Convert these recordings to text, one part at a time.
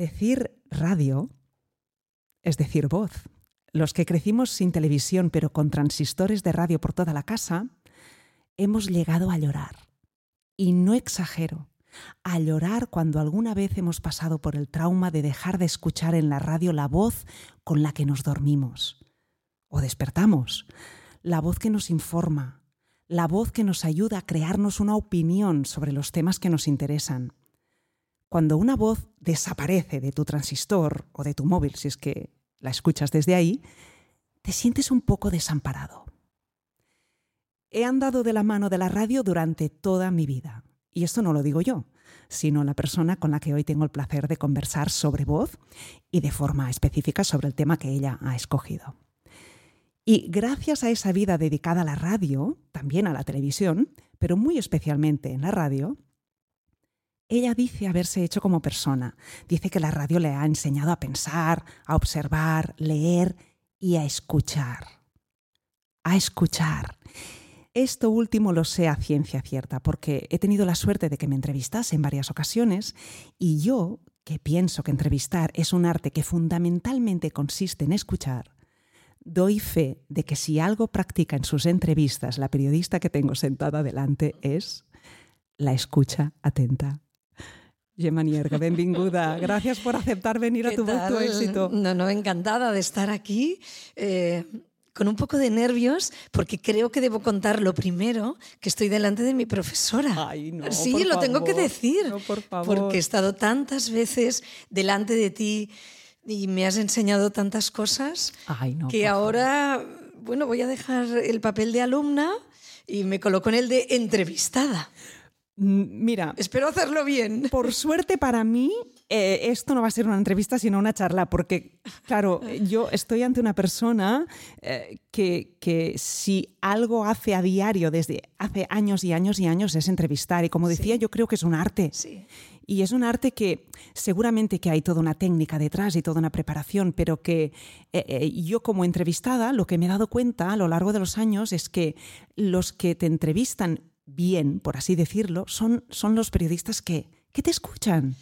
Decir radio es decir voz. Los que crecimos sin televisión pero con transistores de radio por toda la casa, hemos llegado a llorar. Y no exagero, a llorar cuando alguna vez hemos pasado por el trauma de dejar de escuchar en la radio la voz con la que nos dormimos o despertamos, la voz que nos informa, la voz que nos ayuda a crearnos una opinión sobre los temas que nos interesan. Cuando una voz desaparece de tu transistor o de tu móvil, si es que la escuchas desde ahí, te sientes un poco desamparado. He andado de la mano de la radio durante toda mi vida. Y esto no lo digo yo, sino la persona con la que hoy tengo el placer de conversar sobre voz y de forma específica sobre el tema que ella ha escogido. Y gracias a esa vida dedicada a la radio, también a la televisión, pero muy especialmente en la radio, ella dice haberse hecho como persona. Dice que la radio le ha enseñado a pensar, a observar, leer y a escuchar. A escuchar. Esto último lo sé a ciencia cierta, porque he tenido la suerte de que me entrevistase en varias ocasiones y yo, que pienso que entrevistar es un arte que fundamentalmente consiste en escuchar, doy fe de que si algo practica en sus entrevistas la periodista que tengo sentada delante es la escucha atenta. Gemma Nierga, benvinguda. Gracias por aceptar venir a tu, tu éxito. No, no, encantada de estar aquí. Eh, con un poco de nervios porque creo que debo contar lo primero que estoy delante de mi profesora. Ay, no, sí, lo tengo que decir. No, por favor. Porque he estado tantas veces delante de ti y me has enseñado tantas cosas Ay, no, que por ahora, bueno, voy a dejar el papel de alumna y me coloco en el de entrevistada. Mm, Mira, Espero hacerlo bien. por suerte para mí, eh, esto no va a ser una entrevista, sino una charla, porque, claro, yo estoy ante una persona eh, que, que si algo hace a diario desde hace años y años y años es entrevistar. Y como decía, yo creo que es un arte. Sí. Y es un arte que seguramente que hay toda una técnica detrás y toda una preparación, pero que eh, eh, yo como entrevistada lo que me he dado cuenta a lo largo de los años es que los que te entrevistan bien, por así decirlo, son, son los periodistas que, que te escuchan.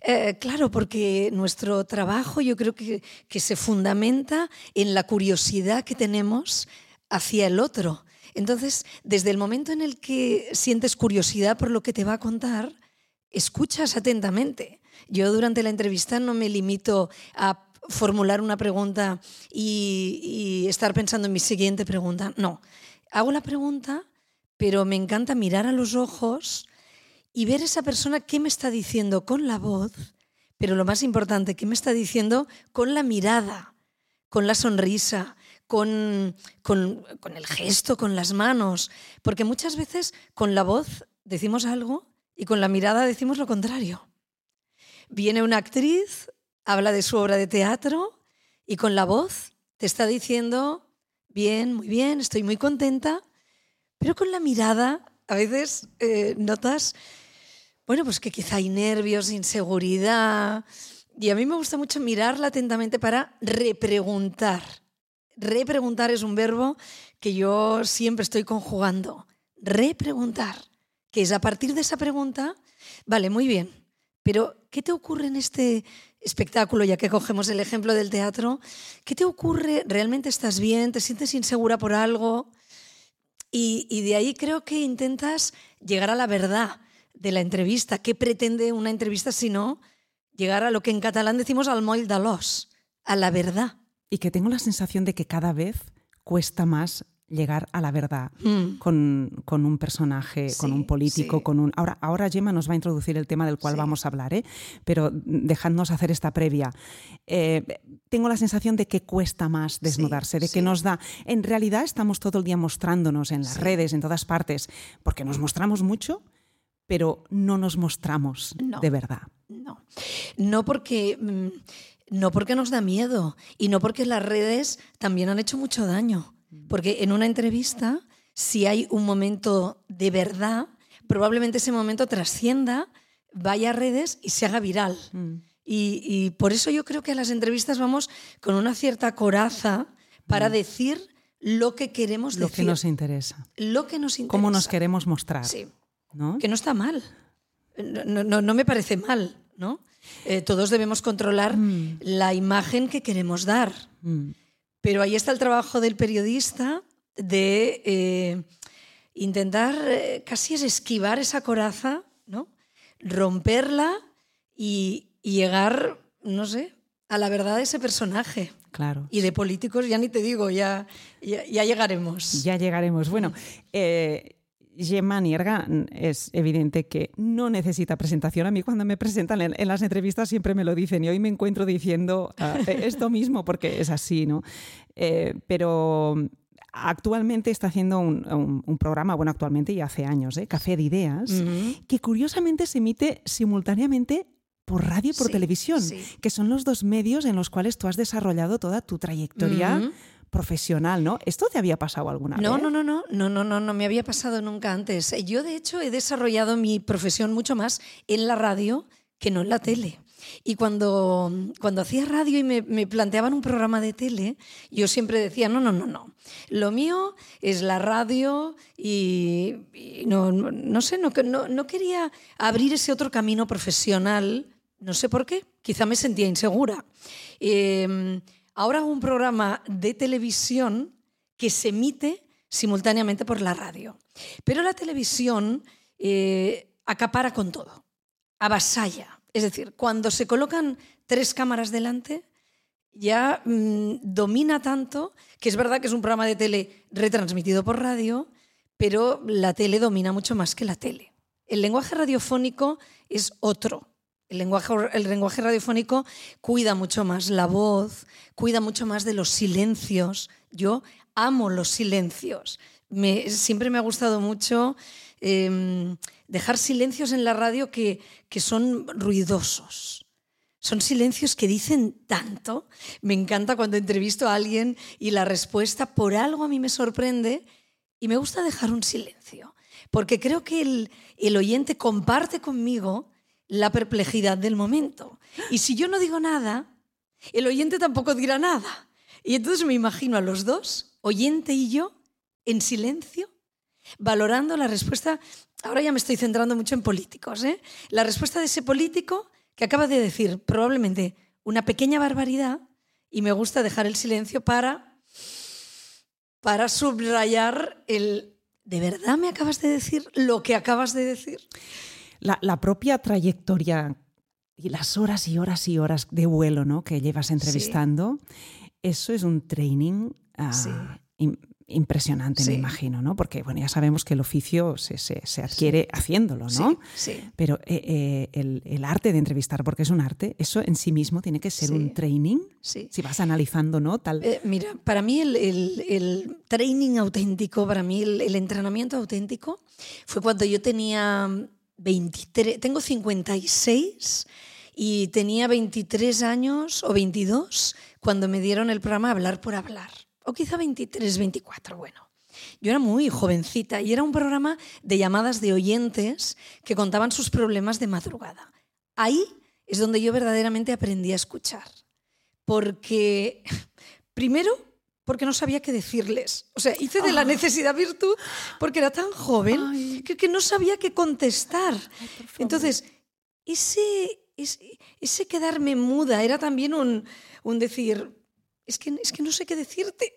Eh, claro, porque nuestro trabajo yo creo que, que se fundamenta en la curiosidad que tenemos hacia el otro. Entonces, desde el momento en el que sientes curiosidad por lo que te va a contar, escuchas atentamente. Yo durante la entrevista no me limito a formular una pregunta y, y estar pensando en mi siguiente pregunta. No, hago la pregunta, pero me encanta mirar a los ojos y ver esa persona qué me está diciendo con la voz, pero lo más importante, qué me está diciendo con la mirada, con la sonrisa, con, con, con el gesto, con las manos, porque muchas veces con la voz decimos algo y con la mirada decimos lo contrario. Viene una actriz, habla de su obra de teatro y con la voz te está diciendo, bien, muy bien, estoy muy contenta, pero con la mirada a veces eh, notas, bueno, pues que quizá hay nervios, inseguridad. Y a mí me gusta mucho mirarla atentamente para repreguntar. Repreguntar es un verbo que yo siempre estoy conjugando. Repreguntar, que es a partir de esa pregunta, vale, muy bien, pero ¿qué te ocurre en este espectáculo, ya que cogemos el ejemplo del teatro? ¿Qué te ocurre? ¿Realmente estás bien? ¿Te sientes insegura por algo? Y, de ahí creo que intentas llegar a la verdad de la entrevista. ¿Qué pretende una entrevista si no llegar a lo que en catalán decimos al moll de a la verdad? Y que tengo la sensación de que cada vez cuesta más llegar a la verdad Mm. con, con un personaje, con un político, sí. con un... Ahora, ahora Gemma nos va a introducir el tema del cual Sí. vamos a hablar, ¿eh? pero dejadnos hacer esta previa. Eh, tengo la sensación de que cuesta más desnudarse, de que nos da... En realidad estamos todo el día mostrándonos en las redes, en todas partes, porque nos mostramos mucho, pero no nos mostramos No. de verdad. No, no porque, mm, no porque nos da miedo y no porque las redes también han hecho mucho daño. Porque en una entrevista, si hay un momento de verdad, probablemente ese momento trascienda, vaya a redes y se haga viral. Mm. Y, y por eso yo creo que a las entrevistas vamos con una cierta coraza para decir lo que queremos Lo decir. que nos interesa. lo que nos interesa. Cómo nos queremos mostrar. Sí. ¿no? Que no está mal. No, no- no, no me parece mal, ¿no? Eh, todos debemos controlar Mm. la imagen que queremos dar. Pero ahí está el trabajo del periodista de eh, intentar eh, casi es esquivar esa coraza, ¿no? romperla y, y llegar, no sé, a la verdad de ese personaje. Claro. Y de políticos ya ni te digo, ya, ya, ya llegaremos. Ya llegaremos. Bueno, eh, Gemma Nierga es evidente que no necesita presentación. A mí cuando me presentan en, en las entrevistas siempre me lo dicen y hoy me encuentro diciendo ah, esto mismo porque es así, ¿no? Eh, pero actualmente está haciendo un, un- un programa, bueno, actualmente y hace años, ¿eh? Café de Ideas, que curiosamente se emite simultáneamente por radio y por Sí, televisión, sí. que son los dos medios en los cuales tú has desarrollado toda tu trayectoria. Profesional, ¿no? ¿Esto te había pasado alguna No, vez? no, no, no, no, no, no, no me había pasado nunca antes. Yo, de hecho, he desarrollado mi profesión mucho más en la radio que no en la tele. Y cuando, cuando hacía radio y me, me planteaban un programa de tele, yo siempre decía, no, no, no, no. Lo mío es la radio y, y no, no, no sé, no, no, no quería abrir ese otro camino profesional, no sé por qué, quizá me sentía insegura. Eh, ahora un programa de televisión que se emite simultáneamente por la radio. Pero la televisión eh, acapara con todo, avasalla. Es decir, cuando se colocan tres cámaras delante, ya mm, domina tanto que es verdad que es un programa de tele retransmitido por radio, pero la tele domina mucho más que la tele. El lenguaje radiofónico es otro. El lenguaje, el lenguaje radiofónico cuida mucho más la voz, cuida mucho más de los silencios. Yo amo los silencios. Siempre me ha gustado mucho eh, dejar silencios en la radio que, que son ruidosos. Son silencios que dicen tanto. Me encanta cuando entrevisto a alguien y la respuesta por algo a mí me sorprende y me gusta dejar un silencio. Porque creo que el, el oyente comparte conmigo la perplejidad del momento. Y si yo no digo nada, el oyente tampoco dirá nada. Y entonces me imagino a los dos, oyente y yo, en silencio, valorando la respuesta. Ahora ya me estoy centrando mucho en políticos. ¿eh? La respuesta de ese político que acaba de decir probablemente una pequeña barbaridad y me gusta dejar el silencio para, para subrayar el... ¿De verdad me acabas de decir lo que acabas de decir? La, la propia trayectoria y las horas y horas y horas de vuelo ¿no? que llevas entrevistando, eso es un training ah, Sí. impresionante, me imagino, ¿no? Porque bueno, ya sabemos que el oficio se, se- se adquiere haciéndolo, ¿no? Pero eh, eh, el, el arte de entrevistar, porque es un arte, eso en sí mismo tiene que ser un training. sí. Si vas analizando, ¿no? Tal. Eh, mira, para mí el, el- el training auténtico, para mí el entrenamiento auténtico fue cuando yo tenía 23, tengo 56 y tenía 23 años o 22 cuando me dieron el programa Hablar por Hablar. O quizá 23, 24, bueno. Yo era muy jovencita y era un programa de llamadas de oyentes que contaban sus problemas de madrugada. Ahí es donde yo verdaderamente aprendí a escuchar porque, primero, porque no sabía qué decirles. O sea, hice de la necesidad virtud porque era tan joven Ay. que, que no sabía qué contestar. favor. Entonces, ese, ese, ese quedarme muda era también un, un decir, es que, es que no sé qué decirte.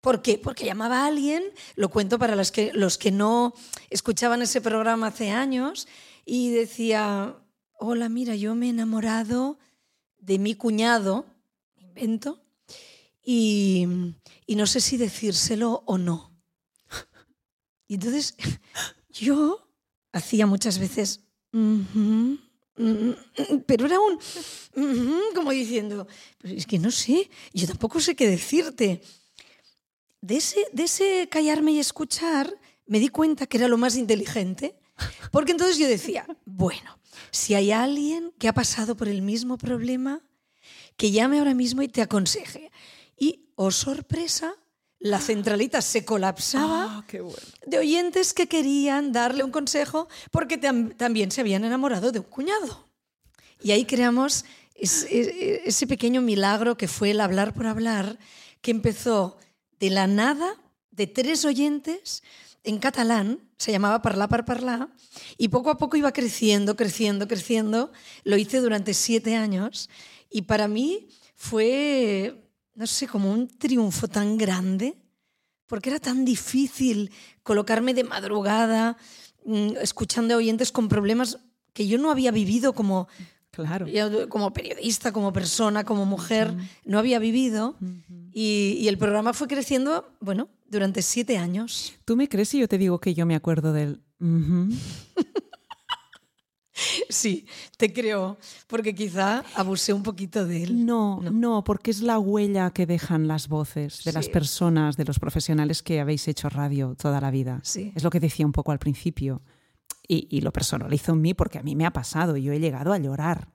¿Por qué? Porque llamaba a alguien, lo cuento para los que, los que no escuchaban ese programa hace años, y decía, hola, mira, yo me he enamorado de mi cuñado, invento, y, y no sé si decírselo o no. Y entonces yo hacía muchas veces, "Ujú, mm, pero era un, como diciendo, "Pero es que no sé, yo tampoco sé qué decirte. De ese, de ese callarme y escuchar me di cuenta que era lo más inteligente, porque entonces yo decía, bueno, si hay alguien que ha pasado por el mismo problema, que llame ahora mismo y te aconseje. Y, oh sorpresa, la centralita se colapsaba qué bueno. de oyentes que querían darle un consejo porque tam- también se habían enamorado de un cuñado. Y ahí creamos es- es- ese pequeño milagro que fue el hablar por hablar, que empezó de la nada, de tres oyentes, en catalán, se llamaba Parlar par Parlar, y poco a poco iba creciendo, creciendo, creciendo. Lo hice durante siete años y para mí fue, no sé, como un triunfo tan grande, porque era tan difícil colocarme de madrugada, mm, escuchando a oyentes con problemas que yo no había vivido como, Claro. como periodista, como persona, como mujer, no había vivido. y, y el programa fue creciendo, bueno, durante siete años. ¿Tú me crees si yo te digo que yo me acuerdo del... ujú? Sí, te creo, porque quizá abusé un poquito de él. No, no, porque es la huella que dejan las voces de las personas, de los profesionales que habéis hecho radio toda la vida. Sí. Es lo que decía un poco al principio. Y, y lo personalizo en mí porque a mí me ha pasado. Yo he llegado a llorar.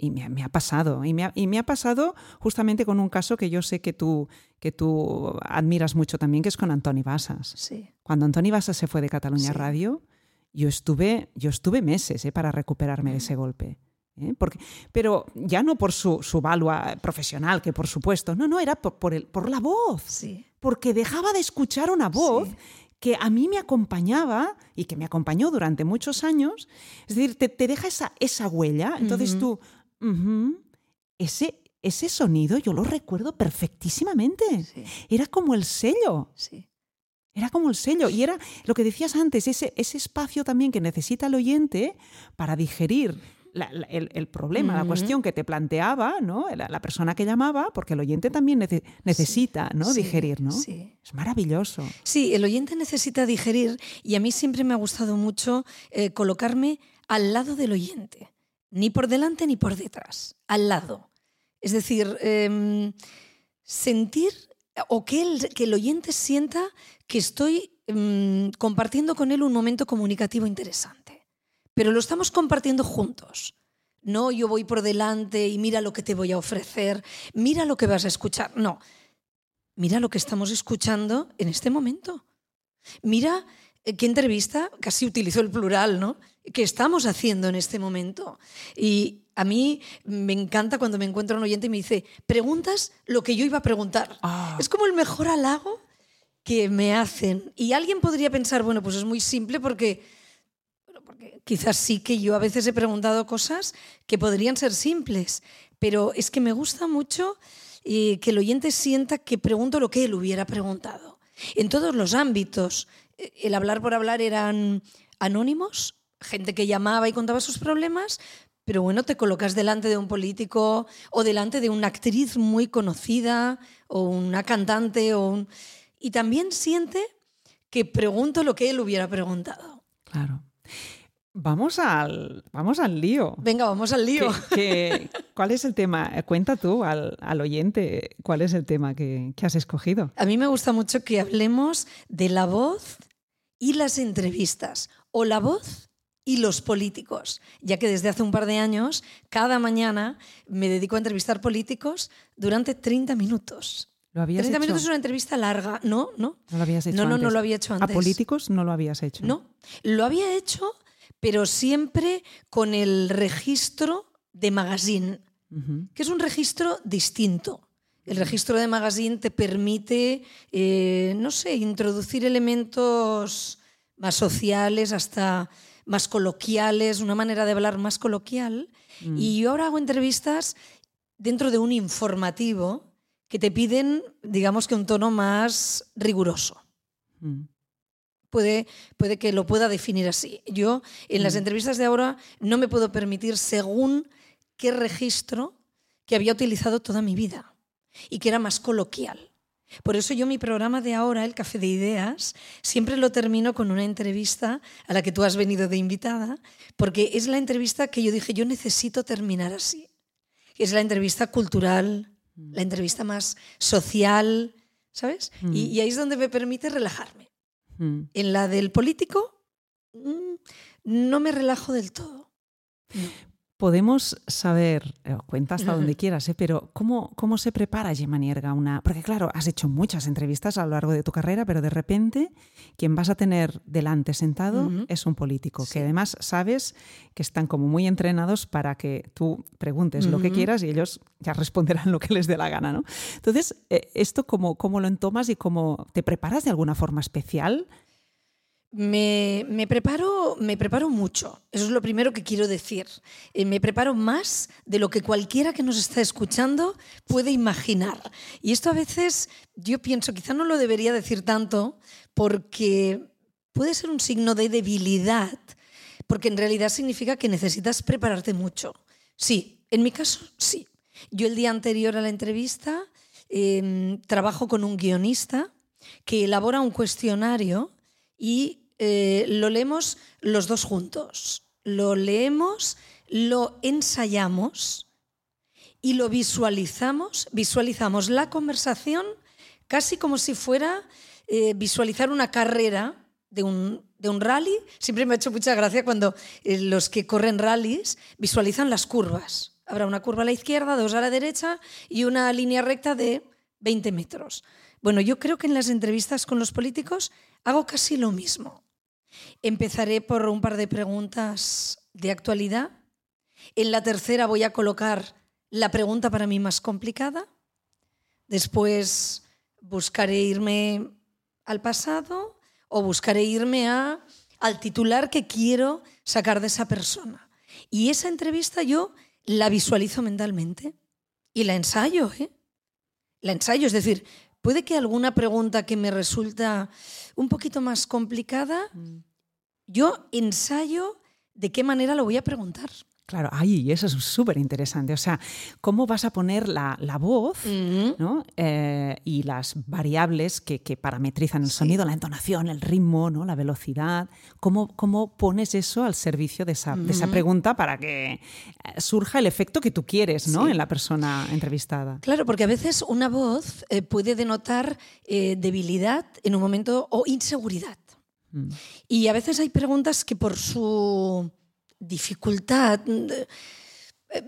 Y me, ha- me ha pasado. Y me ha, y me ha pasado justamente con un caso que yo sé que tú, que tú admiras mucho también, que es con Antoni Basas. Sí, Cuando Antoni Basas se fue de Cataluña. Radio, yo estuve, yo estuve meses eh, para recuperarme de ese golpe. ¿eh? Porque, pero ya no por su, su valua profesional, que por supuesto, no, no, era por, por, el, por la voz, sí, porque dejaba de escuchar una voz Sí. que a mí me acompañaba y que me acompañó durante muchos años. Es decir, te, te deja esa, esa huella, entonces tú, ese, ese sonido yo lo recuerdo perfectísimamente. sí, Era como el sello. sí. Era como el sello. Y era lo que decías antes, ese, ese espacio también que necesita el oyente para digerir la- la- el, el problema, la cuestión que te planteaba, ¿no? La, la persona que llamaba, porque el oyente también nece- necesita, ¿no? Sí, Digerir, ¿no? sí. Es maravilloso. Sí, el oyente necesita digerir y a mí siempre me ha gustado mucho eh, colocarme al lado del oyente, ni por delante ni por detrás, al lado. Es decir, em, sentir o que el, que el oyente sienta que estoy em, compartiendo con él un momento comunicativo interesante. Pero lo estamos compartiendo juntos. No yo voy por delante y mira lo que te voy a ofrecer, mira lo que vas a escuchar. No, mira lo que estamos escuchando en este momento. Mira qué entrevista, casi utilizo el plural, ¿no? Que estamos haciendo en este momento. Y a mí me encanta cuando me encuentro un oyente y me dice, preguntas lo que yo iba a preguntar. Ah. Es como el mejor halago que me hacen. Y alguien podría pensar, bueno, pues es muy simple porque, bueno, porque quizás sí que yo a veces he preguntado cosas que podrían ser simples, pero es que me gusta mucho eh, que el oyente sienta que pregunto lo que él hubiera preguntado. En todos los ámbitos, eh, el hablar por hablar eran anónimos, gente que llamaba y contaba sus problemas, pero bueno, te colocas delante de un político o delante de una actriz muy conocida o una cantante o un... y también siente que pregunto lo que él hubiera preguntado. Claro. Vamos al, vamos al lío. Venga, vamos al lío. ¿Qué- qué- cuál es el tema? Eh, Cuenta tú al, al oyente cuál es el tema que, que has escogido. A mí me gusta mucho que hablemos de la voz y las entrevistas, o la voz y los políticos, ya que desde hace un par de años, cada mañana me dedico a entrevistar políticos durante 30 minutos. ¿Lo habías 30 hecho? minutos es una entrevista larga, ¿no? ¿No? ¿No lo habías hecho No, no, no antes? lo había hecho ¿A antes. políticos no lo habías hecho? No, lo había hecho, pero siempre con el registro de magazine, que es un registro distinto. El registro de magazine te permite, eh, no sé, introducir elementos más sociales, hasta más coloquiales, una manera de hablar más coloquial. Y yo ahora hago entrevistas dentro de un informativo que te piden, digamos que un tono más riguroso Mm. puede, puede que lo pueda definir así. Yo en las entrevistas de ahora no me puedo permitir según qué registro que había utilizado toda mi vida y que era más coloquial. Por eso yo mi programa de ahora, el Café de Ideas, siempre lo termino con una entrevista a la que tú has venido de invitada, porque es la entrevista que yo dije, yo necesito terminar así. Es la entrevista cultural, la entrevista más social, ¿sabes? Y, y ahí es donde me permite relajarme. Mm. En la del político, mm, no me relajo del todo. Podemos saber, eh, cuenta hasta donde quieras, ¿eh? pero ¿cómo, ¿cómo se prepara Gemma Nierga una...? Porque claro, has hecho muchas entrevistas a lo largo de tu carrera, pero de repente quien vas a tener delante sentado es un político, Sí. que además sabes que están como muy entrenados para que tú preguntes lo que quieras y ellos ya responderán lo que les dé la gana, ¿no? Entonces, eh, ¿esto cómo, cómo lo entomas y cómo te preparas de alguna forma especial? Me, me, preparo, me preparo mucho, eso es lo primero que quiero decir. Eh, me preparo más de lo que cualquiera que nos está escuchando puede imaginar. Y esto a veces yo pienso, quizá no lo debería decir tanto, porque puede ser un signo de debilidad, porque en realidad significa que necesitas prepararte mucho. Sí, en mi caso, sí. Yo el día anterior a la entrevista em, trabajo con un guionista que elabora un cuestionario y eh, lo leemos los dos juntos. Lo leemos, lo ensayamos y lo visualizamos. Visualizamos la conversación casi como si fuera eh, visualizar una carrera de un, de un, rally. Siempre me ha hecho mucha gracia cuando eh, los que corren rallies visualizan las curvas. Habrá una curva a la izquierda, dos a la derecha y una línea recta de 20 metros. Bueno, yo creo que en las entrevistas con los políticos hago casi lo mismo. Empezaré por un par de preguntas de actualidad. En la tercera voy a colocar la pregunta para mí más complicada. Después buscaré irme al pasado o buscaré irme a, al titular que quiero sacar de esa persona. Y esa entrevista yo la visualizo mentalmente y la ensayo. ¿eh? La ensayo, es decir, Puede que alguna pregunta que me resulta un poquito más complicada, mm. yo ensayo de qué manera lo voy a preguntar. Claro, ahí, eso es súper interesante. O sea, cómo vas a poner la, voz ¿no? Eh, y las variables que, parametrizan el sonido, la entonación, el ritmo, ¿no? la velocidad. ¿Cómo, cómo pones eso al servicio de esa, pregunta para que eh, surja el efecto que tú quieres ¿no? en la persona entrevistada? Claro, porque a veces una voz eh, puede denotar debilidad en un momento o inseguridad. Mm. Y a veces hay preguntas que por su dificultad. Eh,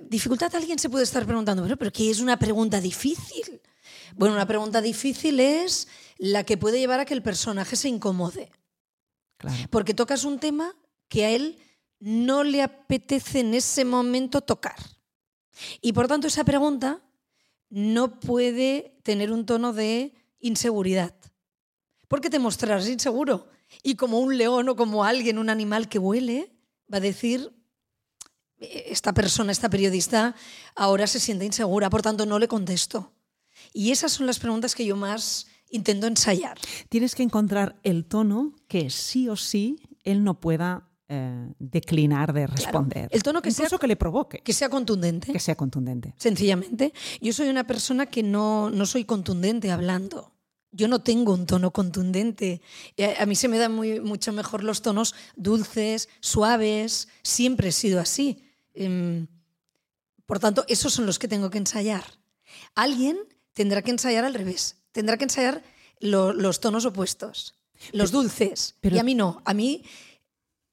dificultad alguien se puede estar preguntando, pero, pero ¿qué es una pregunta difícil? Bueno, una pregunta difícil es la que puede llevar a que el personaje se incomode. Porque tocas un tema que a él no le apetece en ese momento tocar. Y por tanto esa pregunta no puede tener un tono de inseguridad. Porque te mostrarás inseguro. Y como un león o como alguien, un animal que huele, va a decir, esta persona, esta periodista, ahora se siente insegura, por tanto no le contesto. Y esas son las preguntas que yo más intento ensayar. Tienes que encontrar el tono que sí o sí él no pueda eh, declinar de responder. el tono que sea que le provoque. Que sea contundente. Que sea contundente. Sencillamente. Yo soy una persona que no, no soy contundente hablando yo no tengo un tono contundente. A mí se me dan muy, mucho mejor los tonos dulces, suaves. Siempre he sido así. Em, por tanto, esos son los que tengo que ensayar. Alguien tendrá que ensayar al revés. Tendrá que ensayar los tonos opuestos, los dulces. y a mí no. A mí,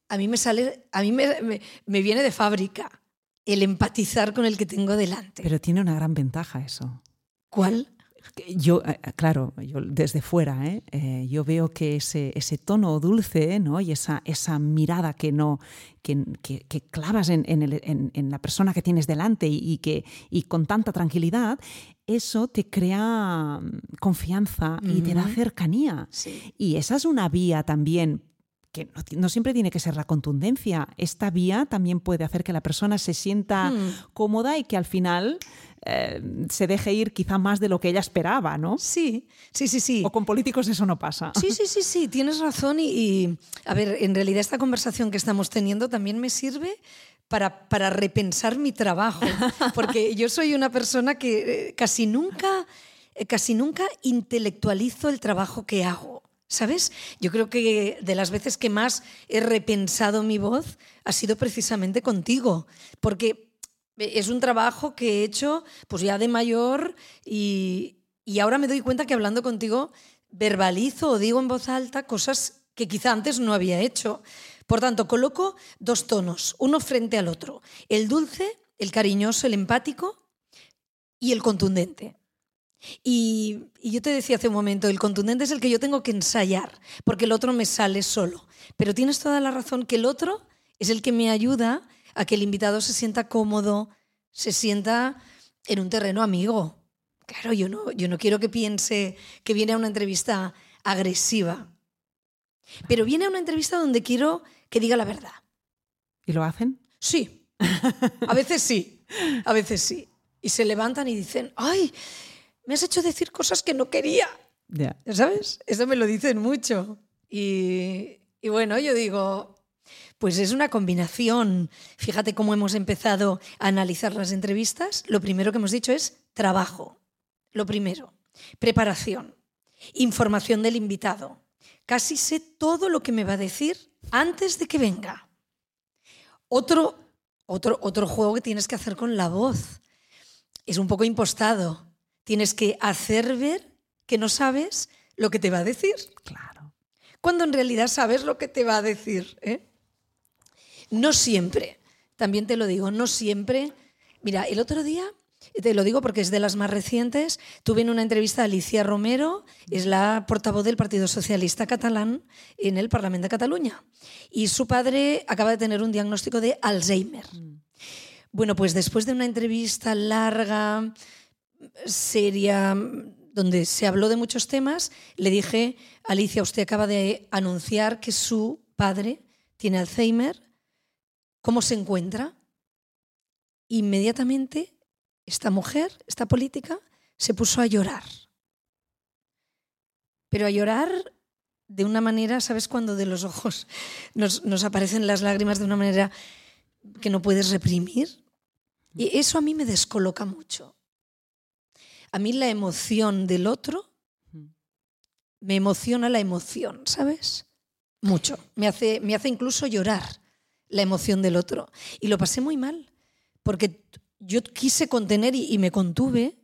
a mí me sale, a mí me, me viene de fábrica el empatizar con el que tengo delante. Pero tiene una gran ventaja eso. ¿Cuál? Yo, eh, eh, claro, yo desde fuera, ¿eh? yo veo que ese, ese tono dulce ¿no? y esa, esa mirada que, no, que, que, clavas en, en, en, la persona que tienes delante y, que, y con tanta tranquilidad, eso te crea mm, confianza y te da cercanía. Y esa es una vía también que no, siempre tiene que ser la contundencia. Esta vía también puede hacer que la persona se sienta hmm. cómoda y que al final eh, se deje ir quizá más de lo que ella esperaba, ¿no? Sí, sí, sí, sí. O con políticos eso no pasa. Sí, sí, sí, sí, tienes razón. Y, a ver, en realidad esta conversación que estamos teniendo también me sirve para, para repensar mi trabajo, porque yo soy una persona que eh, casi nunca, eh, casi nunca intelectualizo el trabajo que hago. ¿Sabes? Yo creo que de las veces que más he repensado mi voz ha sido precisamente contigo, porque es un trabajo que he hecho pues ya de mayor y, y ahora me doy cuenta que hablando contigo verbalizo o digo en voz alta cosas que quizá antes no había hecho. Por tanto, coloco dos tonos, uno frente al otro, el dulce, el cariñoso, el empático y el contundente. Y, yo te decía hace un momento, el contundente es el que yo tengo que ensayar, porque el otro me sale solo. Pero tienes toda la razón que el otro es el que me ayuda a que el invitado se sienta cómodo, se sienta en un terreno amigo. Claro, yo no, yo no quiero que piense que viene a una entrevista agresiva. Pero viene a una entrevista donde quiero que diga la verdad. ¿Y lo hacen? Sí. A veces sí. A veces sí. Y se levantan y dicen, ay, me has hecho decir cosas que no quería. Ya. ¿Sabes? Eso me lo dicen mucho. Y, y bueno, yo digo, pues es una combinación. Fíjate cómo hemos empezado a analizar las entrevistas. Lo primero que hemos dicho es trabajo. Lo primero. Preparación. Información del invitado. Casi sé todo lo que me va a decir antes de que venga. Otro, otro, otro juego que tienes que hacer con la voz. Es un poco impostado. Tienes que hacer ver que no sabes lo que te va a decir. Claro. Cuando en realidad sabes lo que te va a decir. ¿eh? No siempre. También te lo digo, no siempre. Mira, el otro día, te lo digo porque es de las más recientes, tuve en una entrevista a Alicia Romero, es la portavoz del Partido Socialista Catalán en el Parlamento de Cataluña. Y su padre acaba de tener un diagnóstico de Alzheimer. Bueno, pues después de una entrevista larga, seria, donde se habló de muchos temas, le dije, Alicia, usted acaba de anunciar que su padre tiene Alzheimer cómo se encuentra, inmediatamente esta mujer, esta política, se puso a llorar. Pero a llorar de una manera, ¿sabes? Cuando de los ojos nos, nos aparecen las lágrimas de una manera que no puedes reprimir. Y eso a mí me descoloca mucho. A mí la emoción del otro me emociona la emoción, ¿sabes? Mucho. Me hace, me hace incluso llorar la emoción del otro. Y lo pasé muy mal, porque yo quise contener y, me contuve,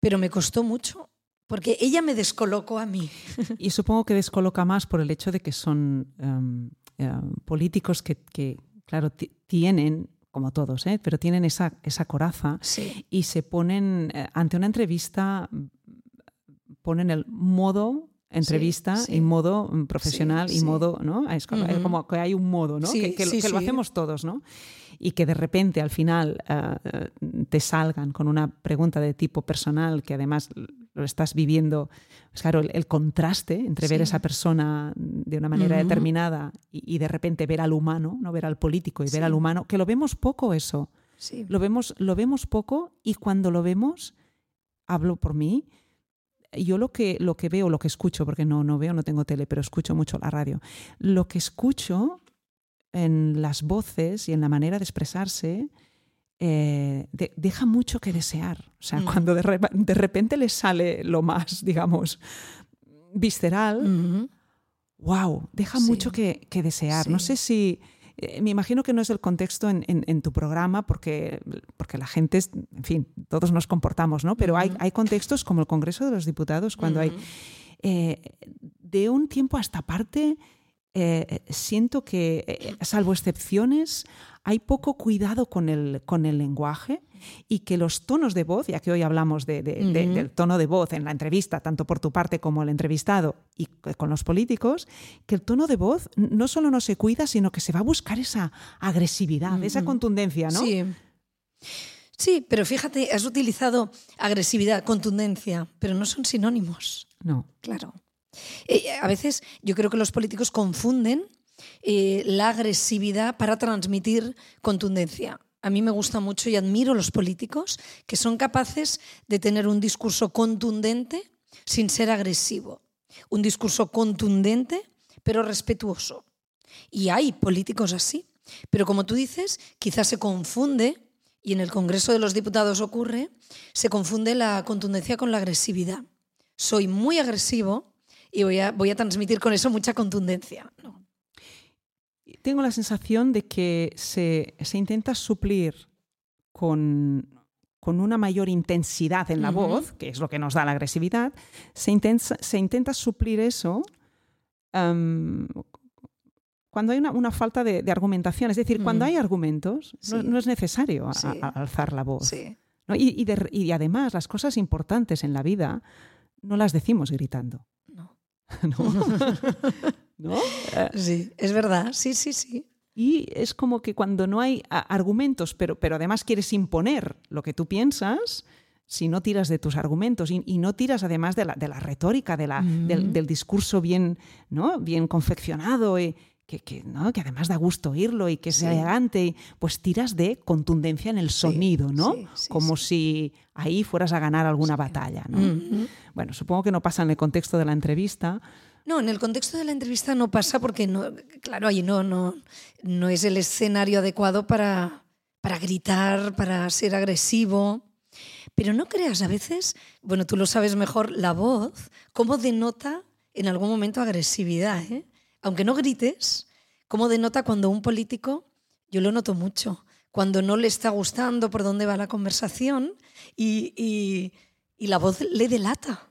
pero me costó mucho, porque ella me descolocó a mí. Y supongo que descoloca más por el hecho de que son em, em, políticos que, claro, tienen como todos, ¿eh? pero tienen esa, esa coraza y se ponen eh, ante una entrevista, ponen el modo entrevista y modo mm, profesional y modo, ¿no? Es como, que hay un modo, ¿no? que, lo hacemos todos, ¿no? Y que de repente al final eh, te salgan con una pregunta de tipo personal que además lo estás viviendo, pues claro, el, contraste entre ver a esa persona de una manera determinada y, de repente ver al humano, no ver al político y ver al humano, que lo vemos poco eso. Lo vemos, lo vemos poco y cuando lo vemos, hablo por mí, yo lo que, lo que veo, lo que escucho, porque no, no veo, no tengo tele, pero escucho mucho la radio, lo que escucho en las voces y en la manera de expresarse eh, deja mucho que desear. O sea, mm. cuando de, repente les sale lo más, digamos, visceral, wow, deja mucho que, desear. No sé si eh, me imagino que no es el contexto en, tu programa porque, porque la gente, en fin, todos nos comportamos, ¿no? Pero hay, hay contextos como el Congreso de los Diputados, cuando hay... Eh, de un tiempo a esta parte, eh, siento que, salvo excepciones, hay poco cuidado con el, con el lenguaje y que los tonos de voz, ya que hoy hablamos del tono de voz en la entrevista, tanto por tu parte como el entrevistado y con los políticos, que el tono de voz no solo no se cuida, sino que se va a buscar esa agresividad, esa contundencia, ¿no? Sí. Sí, pero fíjate, has utilizado agresividad, contundencia, pero no son sinónimos. No. Claro. Eh, a veces yo creo que los políticos confunden eh, la agresividad para transmitir contundencia a mí me gusta mucho y admiro los políticos que son capaces de tener un discurso contundente sin ser agresivo. Un discurso contundente pero respetuoso. Y hay políticos así. Pero como tú dices, quizás se confunde, y en el Congreso de los Diputados ocurre, se confunde la contundencia con la agresividad. Soy muy agresivo y voy a, voy a transmitir con eso mucha contundencia. No tengo la sensación de que se, intenta suplir con, una mayor intensidad en la voz, que es lo que nos da la agresividad, se, se intenta suplir eso em, cuando hay una, falta de, argumentación. Es decir, cuando hay argumentos, no, es necesario alzar la voz. Y, y, además, las cosas importantes en la vida no las decimos gritando. No. ¿no? Sí, es verdad, sí, sí, sí. Y es como que cuando no hay argumentos, pero, pero además quieres imponer lo que tú piensas, si no tiras de tus argumentos y, no tiras además de la, de la retórica, de la, del, discurso bien, ¿no? bien confeccionado, y que, ¿no? que además da gusto oírlo y que es elegante, pues tiras de contundencia en el sonido, ¿no? Como si ahí fueras a ganar alguna batalla. ¿no? Bueno, supongo que no pasa en el contexto de la entrevista. No, en el contexto de la entrevista no pasa porque, no, claro, ahí no, no, no es el escenario adecuado para, para gritar, para ser agresivo. Pero no creas, a veces, bueno, tú lo sabes mejor, la voz, cómo denota en algún momento agresividad. ¿eh? Aunque no grites, cómo denota cuando un político, yo lo noto mucho, cuando no le está gustando por dónde va la conversación y, la voz le delata.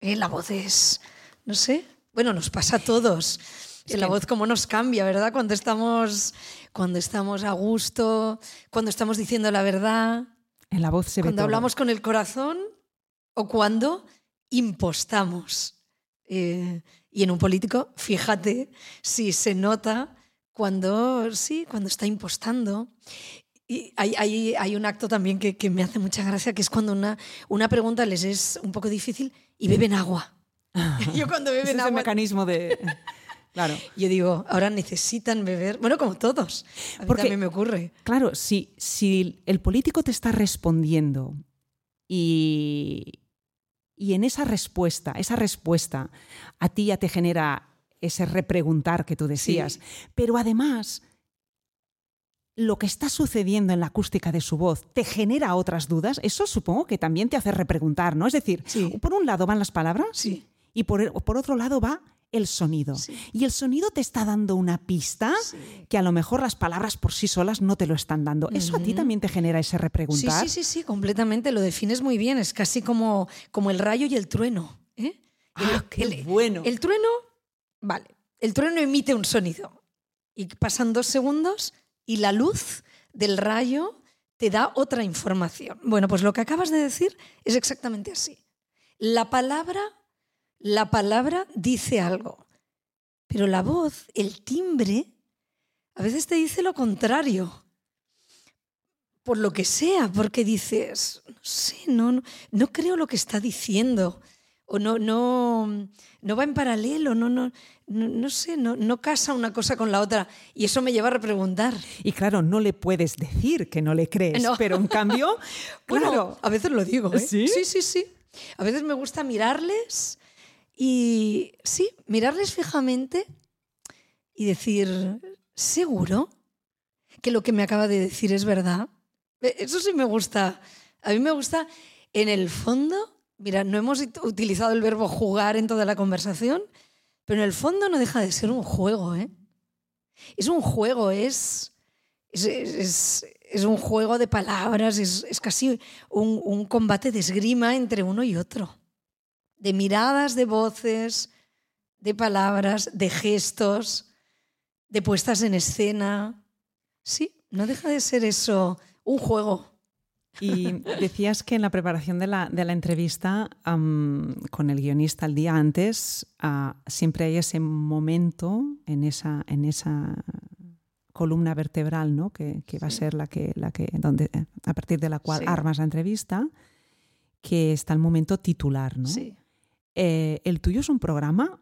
¿Eh? La voz es, no sé, bueno, nos pasa a todos. la voz cómo nos cambia, ¿verdad? Cuando estamos, cuando estamos a gusto, cuando estamos diciendo la verdad. En la voz se ve Cuando hablamos con el corazón o cuando impostamos. Eh, y en un político, fíjate si se nota cuando, sí, cuando está impostando. Y hay, hay, hay un acto también que, que, me hace mucha gracia, que es cuando una, una pregunta les es un poco difícil y beben agua. Yo cuando beben agua... mecanismo de... Claro. Yo digo, ahora necesitan beber, bueno, como todos. A mí Porque, también me ocurre. Claro, si, si el político te está respondiendo y, y en esa respuesta, esa respuesta a ti ya te genera ese repreguntar que tú decías, pero además lo que está sucediendo en la acústica de su voz te genera otras dudas, eso supongo que también te hace repreguntar, ¿no? Es decir, por un lado van las palabras y por, por otro lado va el sonido. Y el sonido te está dando una pista que a lo mejor las palabras por sí solas no te lo están dando. ¿Eso a ti también te genera ese repreguntar? Sí, sí, sí, sí, completamente. Lo defines muy bien. Es casi como, como el rayo y el trueno. ¿eh? Ah, qué bueno. El trueno, vale. El trueno emite un sonido. Y pasan dos segundos y la luz del rayo te da otra información. Bueno, pues lo que acabas de decir es exactamente así. La palabra la palabra dice algo, pero la voz, el timbre, a veces te dice lo contrario. Por lo que sea, porque dices, no sé, no, no, creo lo que está diciendo. O no, no, no va en paralelo, no, no, no, sé, no, no casa una cosa con la otra. Y eso me lleva a repreguntar. Y claro, no le puedes decir que no le crees, pero en cambio, claro. a veces lo digo. ¿eh? ¿Sí? sí, sí, sí. A veces me gusta mirarles y sí, mirarles fijamente y decir, ¿seguro que lo que me acaba de decir es verdad? E, eso sí me gusta. A mí me gusta, en el fondo, mira, no hemos utilizado el verbo jugar en toda la conversación, pero en el fondo no deja de ser un juego, ¿eh? Es un juego, es, es, un juego de palabras, es, casi un, un combate de esgrima entre uno y otro de miradas, de voces, de palabras, de gestos, de puestas en escena. Sí, no deja de ser eso un juego. Y decías que en la preparación de la, entrevista con el guionista el día antes, ah, siempre hay ese momento en esa, en esa columna vertebral, ¿no? que, va a ser la que, la que, donde, a partir de la cual armas la entrevista, que está el momento titular. ¿no? Sí. Eh, el tuyo es un programa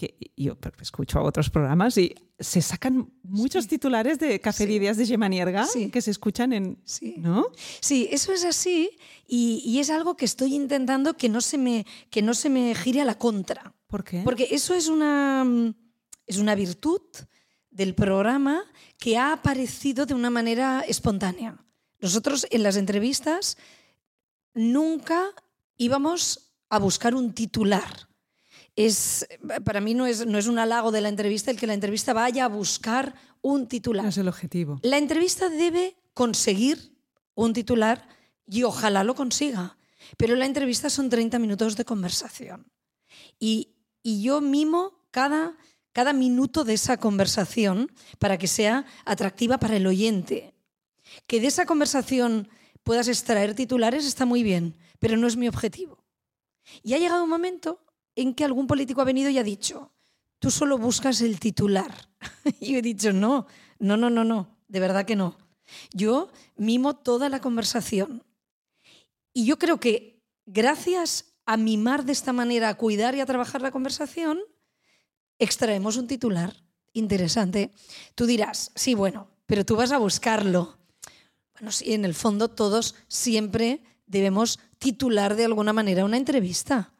que yo escucho a otros programas y se sacan muchos titulares de Café de Ideas de Gemanierga que se escuchan en... Sí. ¿no? sí, eso es así y, es algo que estoy intentando que no, se me, que no se me gire a la contra. ¿Por qué? Porque eso es una, es una virtud del programa que ha aparecido de una manera espontánea. Nosotros en las entrevistas nunca íbamos a buscar un titular. Es, para mí no es, no es un halago de la entrevista el que la entrevista vaya a buscar un titular. es el objetivo. La entrevista debe conseguir un titular y ojalá lo consiga. Pero la entrevista son 30 minutos de conversación. Y, y yo mimo cada, cada minuto de esa conversación para que sea atractiva para el oyente. Que de esa conversación puedas extraer titulares está muy bien, pero no es mi objetivo. Y ha llegado un momento en que algún político ha venido y ha dicho, tú solo buscas el titular. y yo he dicho, no, no, no, no, no, de verdad que no. Yo mimo toda la conversación. Y yo creo que gracias a mimar de esta manera, a cuidar y a trabajar la conversación, extraemos un titular interesante. Tú dirás, sí, bueno, pero tú vas a buscarlo. Bueno, sí, en el fondo todos siempre debemos titular de alguna manera una entrevista.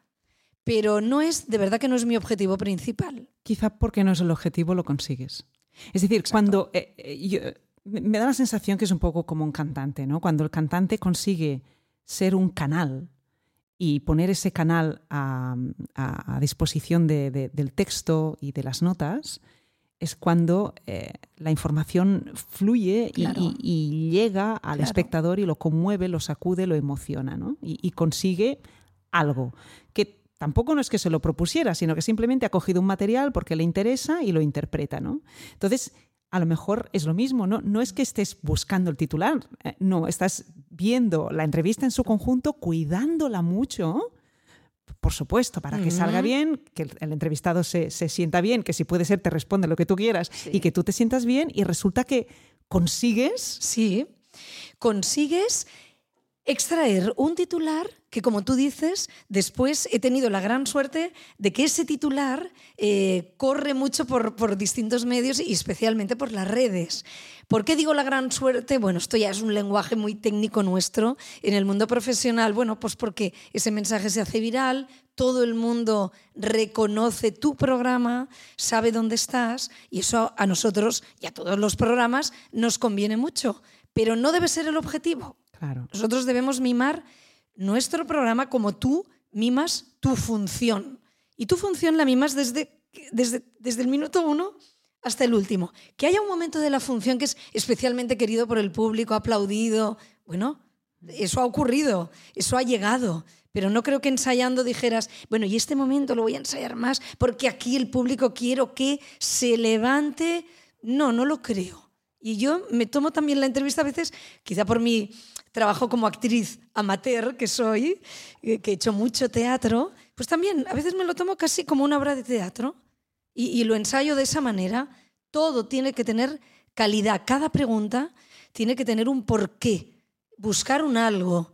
Pero no es, de verdad que no es mi objetivo principal. Quizá porque no es el objetivo lo consigues. Es decir, cuando eh, eh, me da la sensación que es un poco como un cantante, ¿no? Cuando el cantante consigue ser un canal y poner ese canal a, disposición del texto y de las notas, es cuando eh, la información fluye y, llega al espectador y lo conmueve, lo sacude, lo emociona, ¿no? y, consigue algo que tampoco no es que se lo propusiera, sino que simplemente ha cogido un material porque le interesa y lo interpreta. ¿no? Entonces, a lo mejor es lo mismo, ¿no? No es que estés buscando el titular, eh, no, estás viendo la entrevista en su conjunto, cuidándola mucho por supuesto, para que salga bien, que el, entrevistado se, sienta bien, que si puede ser te responde lo que tú quieras y que tú te sientas bien y resulta que consigues... Sí, consigues extraer un titular que, como tú dices, después he tenido la gran suerte de que ese titular eh, corre mucho por, por, distintos medios y especialmente por las redes. ¿Por qué digo la gran suerte? Bueno, esto ya es un lenguaje muy técnico nuestro en el mundo profesional. Bueno, pues porque ese mensaje se hace viral, todo el mundo reconoce tu programa, sabe dónde estás y eso a nosotros y a todos los programas nos conviene mucho. Pero no debe ser el objetivo. Nosotros debemos mimar nuestro programa como tú mimas tu función. Y tu función la mimas desde, desde, desde el minuto uno hasta el último. Que haya un momento de la función que es especialmente querido por el público, aplaudido. Bueno, eso ha ocurrido, eso ha llegado. Pero no creo que ensayando dijeras, bueno, y este momento lo voy a ensayar más porque aquí el público quiero que se levante. No, no lo creo. Y yo me tomo también la entrevista a veces, quizá por mi trabajo como actriz amateur que soy, eh, que he hecho mucho teatro, pues también a veces me lo tomo casi como una obra de teatro y, lo ensayo de esa manera. Todo tiene que tener calidad, cada pregunta tiene que tener un porqué, buscar un algo,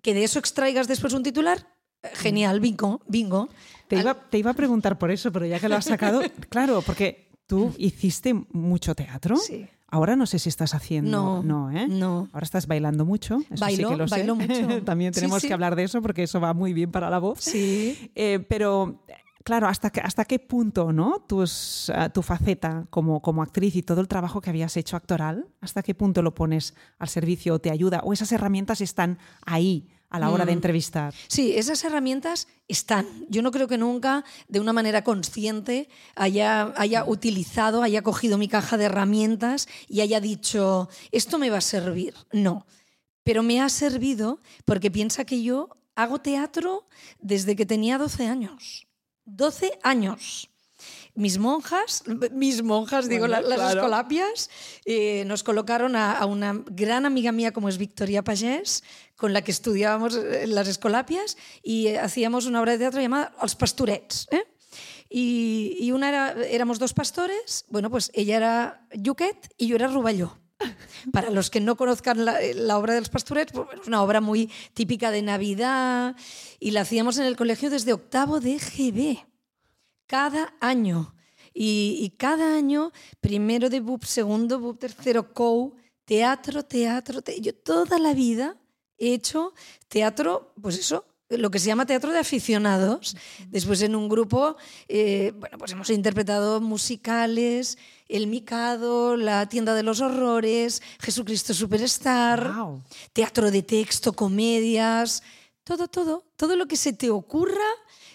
que de eso extraigas después un titular, eh, genial, bingo, bingo. Te iba, te iba a preguntar por eso, pero ya que lo has sacado, claro, porque tú hiciste mucho teatro. Sí. Ahora no sé si estás haciendo. No, no, ¿eh? no. Ahora estás bailando mucho. Eso sí que lo bailo mucho. También tenemos que hablar de eso porque eso va muy bien para la voz. Sí. Eh, pero claro, ¿hasta, hasta qué punto ¿no? Tus, ah, tu faceta como, como actriz y todo el trabajo que habías hecho actoral, hasta qué punto lo pones al servicio o te ayuda? ¿O esas herramientas están ahí a la hora de mm. entrevistar. Sí, esas herramientas están. Yo no creo que nunca, de una manera consciente, haya, haya utilizado, haya cogido mi caja de herramientas y haya dicho, esto me va a servir. No. Pero me ha servido porque piensa que yo hago teatro desde que tenía 12 años. 12 años mis monjas, mis monjas, digo, las escolapias, eh, nos colocaron a, una gran amiga mía como es Victoria Pagés, con la que estudiábamos eh, las escolapias y eh, hacíamos una obra de teatro llamada Los Pastorets. Y, una era, éramos dos pastores, bueno, pues ella era Yuquet y yo era Ruballó. Para los que no conozcan la, la obra de los pastorets, pues, es una obra muy típica de Navidad y la hacíamos en el colegio desde octavo de GB cada año. Y, cada año, primero de BUP, segundo BUP, tercero COU, teatro, teatro, Yo toda la vida he hecho teatro, pues eso, lo que se llama teatro de aficionados. Después en un grupo, eh, bueno, pues hemos interpretado musicales, El Mikado, La tienda de los horrores, Jesucristo Superstar, teatro de texto, comedias, todo, todo, todo lo que se te ocurra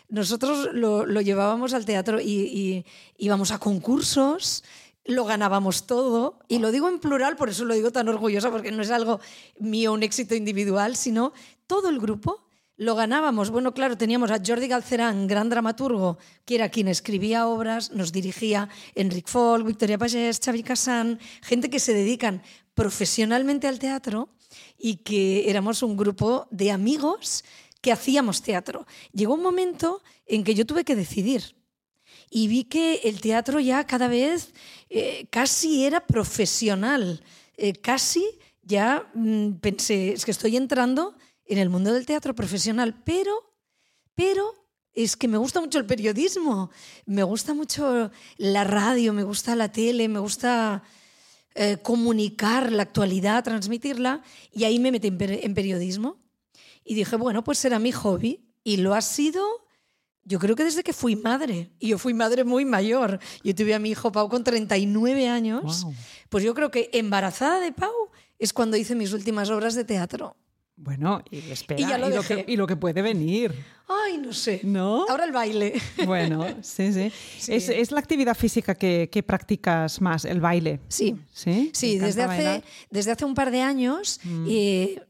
nosotros lo, llevábamos al teatro y, íbamos a concursos, lo ganábamos todo, y lo digo en plural, por eso lo digo tan orgullosa, porque no es algo mío, un éxito individual, sino todo el grupo lo ganábamos. Bueno, claro, teníamos a Jordi Galcerán, gran dramaturgo, que era quien escribía obras, nos dirigía Enric Folk, Victoria Pagés, Xavi Casán, gente que se dedican profesionalmente al teatro y que éramos un grupo de amigos que hacíamos teatro. Llegó un momento en que yo tuve que decidir y vi que el teatro ya cada vez eh, casi era profesional, eh, casi ya mm, pensé, es que estoy entrando en el mundo del teatro profesional, pero, pero es que me gusta mucho el periodismo, me gusta mucho la radio, me gusta la tele, me gusta eh, comunicar la actualidad, transmitirla, y ahí me metí en, periodismo. Y dije, bueno, pues será mi hobby. Y lo ha sido, yo creo que desde que fui madre. Y yo fui madre muy mayor. Yo tuve a mi hijo Pau con 39 años. Pues yo creo que embarazada de Pau es cuando hice mis últimas obras de teatro. Bueno, y espera, y, lo, que, y lo, que, puede venir. Ay, no sé. ¿No? Ahora el baile. Bueno, sí, sí. Es, la actividad física que, practicas más, el baile. Sí. Sí, sí desde, hace, desde hace un par de años mm. eh,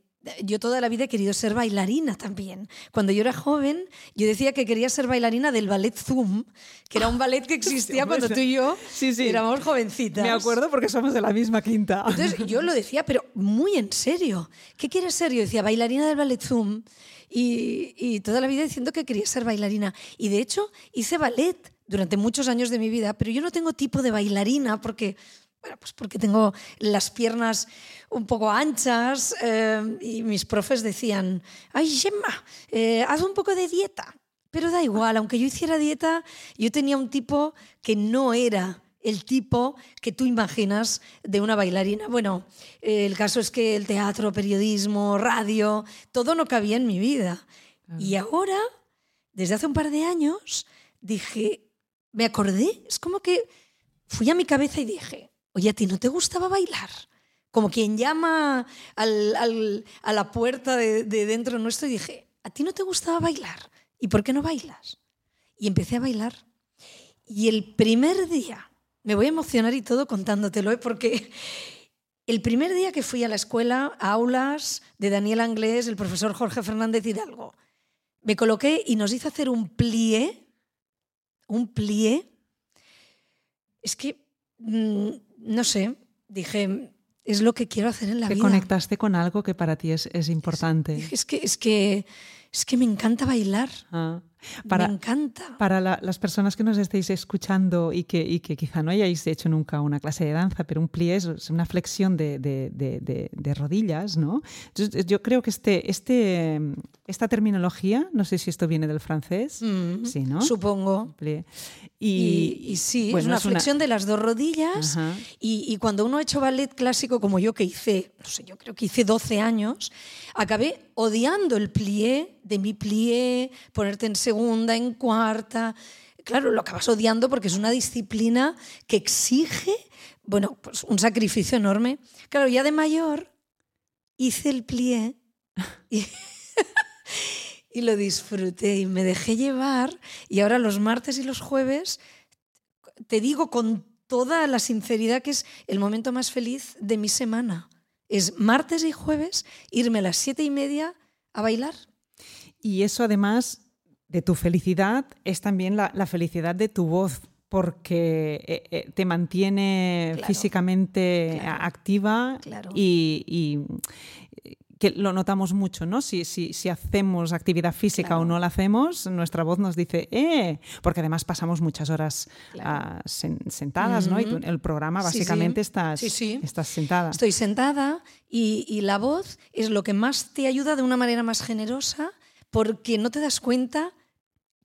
yo toda la vida he querido ser bailarina también. Cuando yo era joven, yo decía que quería ser bailarina del ballet Zoom, que era un ballet que existía cuando tú y yo éramos jovencitas. Me acuerdo porque somos de la misma quinta. Entonces yo lo decía, pero muy en serio. ¿Qué quieres ser? Yo decía, bailarina del ballet Zoom. Y, y toda la vida diciendo que quería ser bailarina. Y de hecho hice ballet durante muchos años de mi vida, pero yo no tengo tipo de bailarina porque bueno, pues porque tengo las piernas un poco anchas eh, y mis profes decían, ay Gemma, eh, haz un poco de dieta. Pero da igual, aunque yo hiciera dieta, yo tenía un tipo que no era el tipo que tú imaginas de una bailarina. Bueno, eh, el caso es que el teatro, periodismo, radio, todo no cabía en mi vida. Y ahora, desde hace un par de años, dije, me acordé, es como que fui a mi cabeza y dije, oye, ¿a ti no te gustaba bailar? Como quien llama a la puerta de, dentro nuestro y dije, ¿a ti no te gustaba bailar? ¿Y por qué no bailas? Y empecé a bailar. Y el primer día, me voy a emocionar y todo contándotelo, ¿eh? porque el primer día que fui a la escuela, aulas de Daniel Anglés, el profesor Jorge Fernández Hidalgo, me coloqué y nos hizo hacer un plié, un plié. Es que mm, no sé, dije, es lo que quiero hacer en la vida. Te conectaste con algo que para ti es, importante. Es, que, es, que, es que me encanta bailar. Ah. Para, me encanta. Para las personas que nos estéis escuchando y que, y que, quizá no hayáis hecho nunca una clase de danza, pero un plié es una flexión de, de, de, rodillas, ¿no? Entonces, yo creo que este, este, esta terminología, no sé si esto viene del francés, mm, sí, ¿no? Supongo. Y, y, sí, es una flexión de las dos rodillas. Y, y, cuando uno ha hecho ballet clásico, como yo que hice, no sé, yo creo que hice 12 años, acabé odiando el plié, de mi plié, ponerte en segunda, en cuarta. Claro, lo acabas odiando porque es una disciplina que exige, bueno, pues un sacrificio enorme. Claro, ya de mayor hice el plié y y lo disfruté y me dejé llevar y ahora los martes y los jueves te digo con toda la sinceridad que es el momento más feliz de mi semana. Es martes y jueves irme a las siete y media a bailar. Y eso además de tu felicidad es también la, felicidad de tu voz, porque eh, eh, te mantiene físicamente activa y, que lo notamos mucho, ¿no? Si, si, si hacemos actividad física o no la hacemos, nuestra voz nos dice, ¡eh! Porque además pasamos muchas horas ah, sentadas, ¿no? Y el programa básicamente Estás, estás sentada. Estoy sentada y, y la voz es lo que más te ayuda de una manera más generosa porque no te das cuenta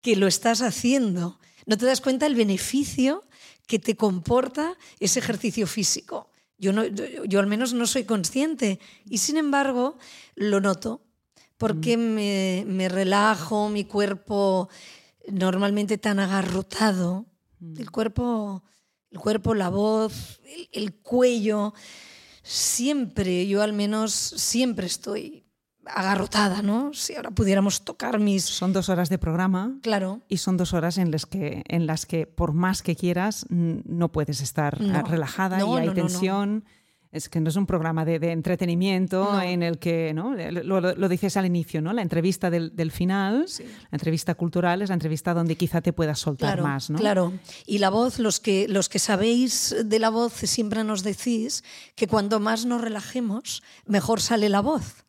que lo estás haciendo, no te das cuenta el beneficio que te comporta ese ejercicio físico. Yo, no, yo, al menos no soy consciente. Y sin embargo lo noto porque me, me, relajo, mi cuerpo normalmente tan agarrotado, el cuerpo, el cuerpo, la voz, el cuello, siempre, yo al menos siempre estoy agarrotada, ¿no? Si ahora pudiéramos tocar mis... Son dos horas de programa. Claro. Y son dos horas en las que, en las que por más que quieras, no puedes estar relajada y hay tensión. Es que no es un programa de, entretenimiento en el que, ¿no? Lo, dices al inicio, ¿no? La entrevista del, del final, la entrevista cultural es la entrevista donde quizá te puedas soltar más, ¿no? Claro. Y la voz, los que, los que sabéis de la voz siempre nos decís que cuando más nos relajemos, mejor sale la voz.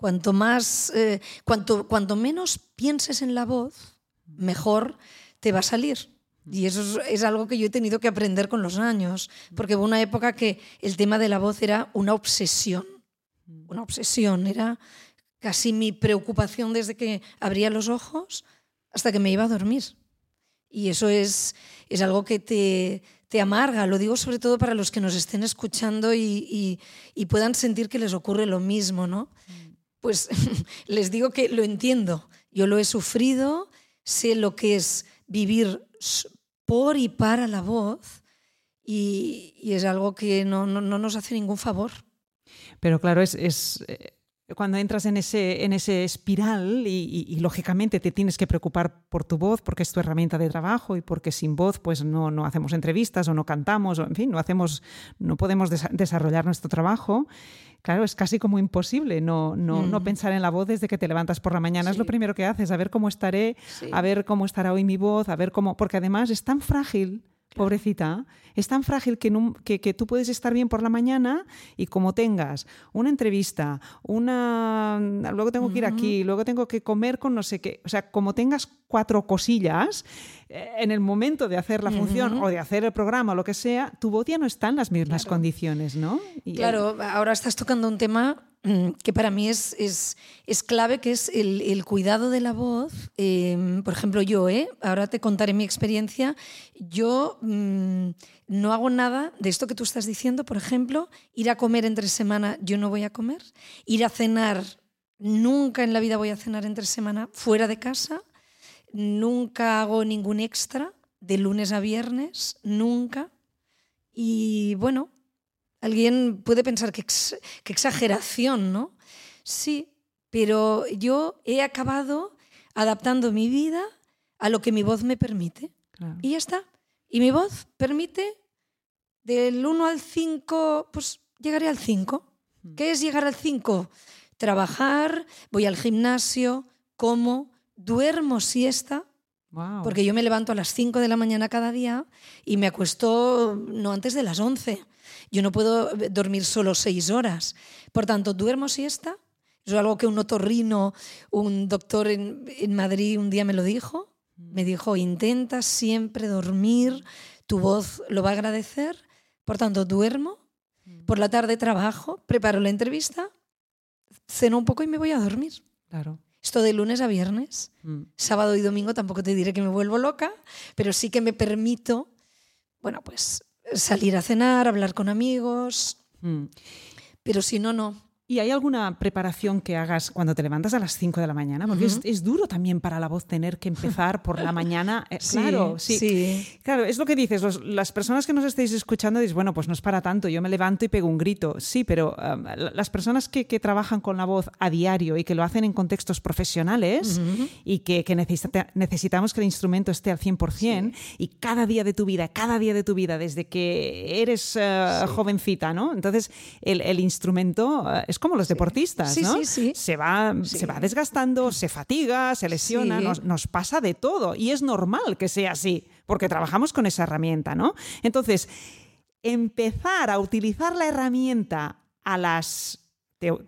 Cuanto más, eh, cuanto, cuanto menos pienses en la voz, mejor te va a salir. Y eso es, algo que yo he tenido que aprender con los años, porque hubo una época que el tema de la voz era una obsesión. Una obsesión, era casi mi preocupación desde que abría los ojos hasta que me iba a dormir. Y eso es, es algo que te, te amarga. Lo digo sobre todo para los que nos estén escuchando y, y, puedan sentir que les ocurre lo mismo, ¿no? Pues les digo que lo entiendo. Yo lo he sufrido, sé lo que es vivir por y para la voz y, es algo que no, no, no, nos hace ningún favor. Pero claro, es, es eh, cuando entras en ese, en ese espiral y, lógicamente te tienes que preocupar por tu voz porque es tu herramienta de trabajo y porque sin voz pues no, no hacemos entrevistas o no cantamos o en fin, no, hacemos, no podemos desarrollar nuestro trabajo. Claro, es casi como imposible no, no, no, mm. pensar en la voz desde que te levantas por la mañana. Es lo primero que haces, a ver cómo estaré, a ver cómo estará hoy mi voz, a ver cómo... Porque además es tan frágil pobrecita, es tan frágil que, que, tú puedes estar bien por la mañana y como tengas una entrevista, una luego tengo que ir aquí, luego tengo que comer con no sé qué, o sea, como tengas cuatro cosillas, eh, en el momento de hacer la función o de hacer el programa o lo que sea, tu voz ya no está en las mismas condiciones, ¿no? claro, ahora estás tocando un tema que para mí es, es, es clave, que es el, el, cuidado de la voz. Em, por ejemplo, yo, ¿eh? ahora te contaré mi experiencia, yo mm, no hago nada de esto que tú estás diciendo, por ejemplo, ir a comer entre semana, yo no voy a comer, ir a cenar, nunca en la vida voy a cenar entre semana fuera de casa, nunca hago ningún extra de lunes a viernes, nunca. Y bueno, Alguien puede pensar que, exageración, ¿no? Sí, pero yo he acabado adaptando mi vida a lo que mi voz me permite. Y ya está. Y mi voz permite del 1 al 5, pues llegaré al 5. Hmm. ¿Qué es llegar al 5? Trabajar, voy al gimnasio, como, duermo siesta, porque yo me levanto a las 5 de la mañana cada día y me acuesto no antes de las 11. Yo no puedo dormir solo seis horas. Por tanto, duermo siesta. Es algo que un otorrino, un doctor en, Madrid un día me lo dijo. Me dijo, intenta siempre dormir, tu voz lo va a agradecer. Por tanto, duermo. Por la tarde trabajo, preparo la entrevista, ceno un poco y me voy a dormir. Claro. Esto de lunes a viernes. Mm. Sábado y domingo tampoco te diré que me vuelvo loca, pero sí que me permito, bueno, pues salir a cenar, hablar con amigos. Mm. Pero si no, no. ¿Y hay alguna preparación que hagas cuando te levantas a las 5 de la mañana? Porque es, duro también para la voz tener que empezar por la mañana. Eh, claro, sí, Claro, es lo que dices. las personas que nos estáis escuchando dicen, bueno, pues no es para tanto, yo me levanto y pego un grito. Sí, pero um, las personas que, trabajan con la voz a diario y que lo hacen en contextos profesionales y que, necesitamos que el instrumento esté al 100% y cada día de tu vida, cada día de tu vida, desde que eres uh, jovencita, ¿no? Entonces, el, el instrumento uh, es como los deportistas, ¿no? Se va, se va desgastando, se fatiga, se lesiona, nos, pasa de todo. Y es normal que sea así, porque trabajamos con esa herramienta, ¿no? Entonces, empezar a utilizar la herramienta a las.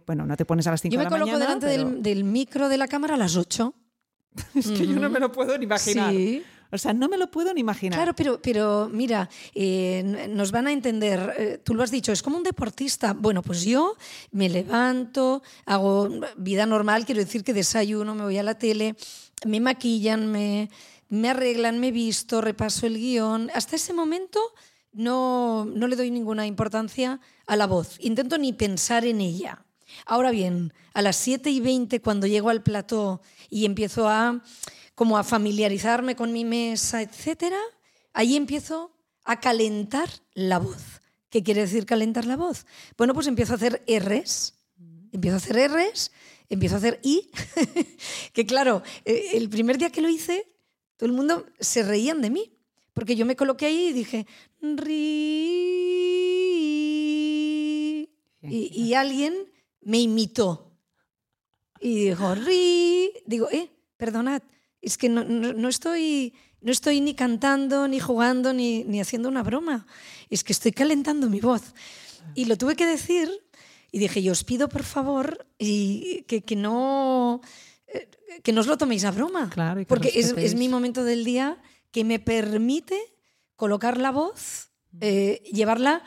bueno, no te pones a las 5 de la mañana. Yo me coloco delante del, micro de la cámara a las 8. es que yo no me lo puedo ni imaginar. Sí. O sea, no me lo puedo ni imaginar. Claro, pero, pero mira, eh, nos van a entender, eh, tú lo has dicho, es como un deportista. Bueno, pues yo me levanto, hago vida normal, quiero decir que desayuno, me voy a la tele, me maquillan, me, me arreglan, me visto, repaso el guion. Hasta ese momento no, no le doy ninguna importancia a la voz, intento ni pensar en ella. Ahora bien, a las 7 y 20, cuando llego al plató y empiezo a como a familiarizarme con mi mesa, etcétera, ahí empiezo a calentar la voz. ¿Qué quiere decir calentar la voz? Bueno, pues empiezo a hacer R's, empiezo a hacer R's, empiezo a hacer I, que claro, eh, el primer día que lo hice, todo el mundo se reían de mí, porque yo me coloqué ahí y dije, ri, y, y alguien me imitó. Y dijo, ri, digo, eh, perdonad, es que no, estoy, no estoy ni cantando, ni jugando, ni, ni haciendo una broma. Es que estoy calentando mi voz. Y lo tuve que decir y dije, yo os pido por favor y que, que no, eh, que no os lo toméis a broma. Claro, porque es, es, mi momento del día que me permite colocar la voz, eh, llevarla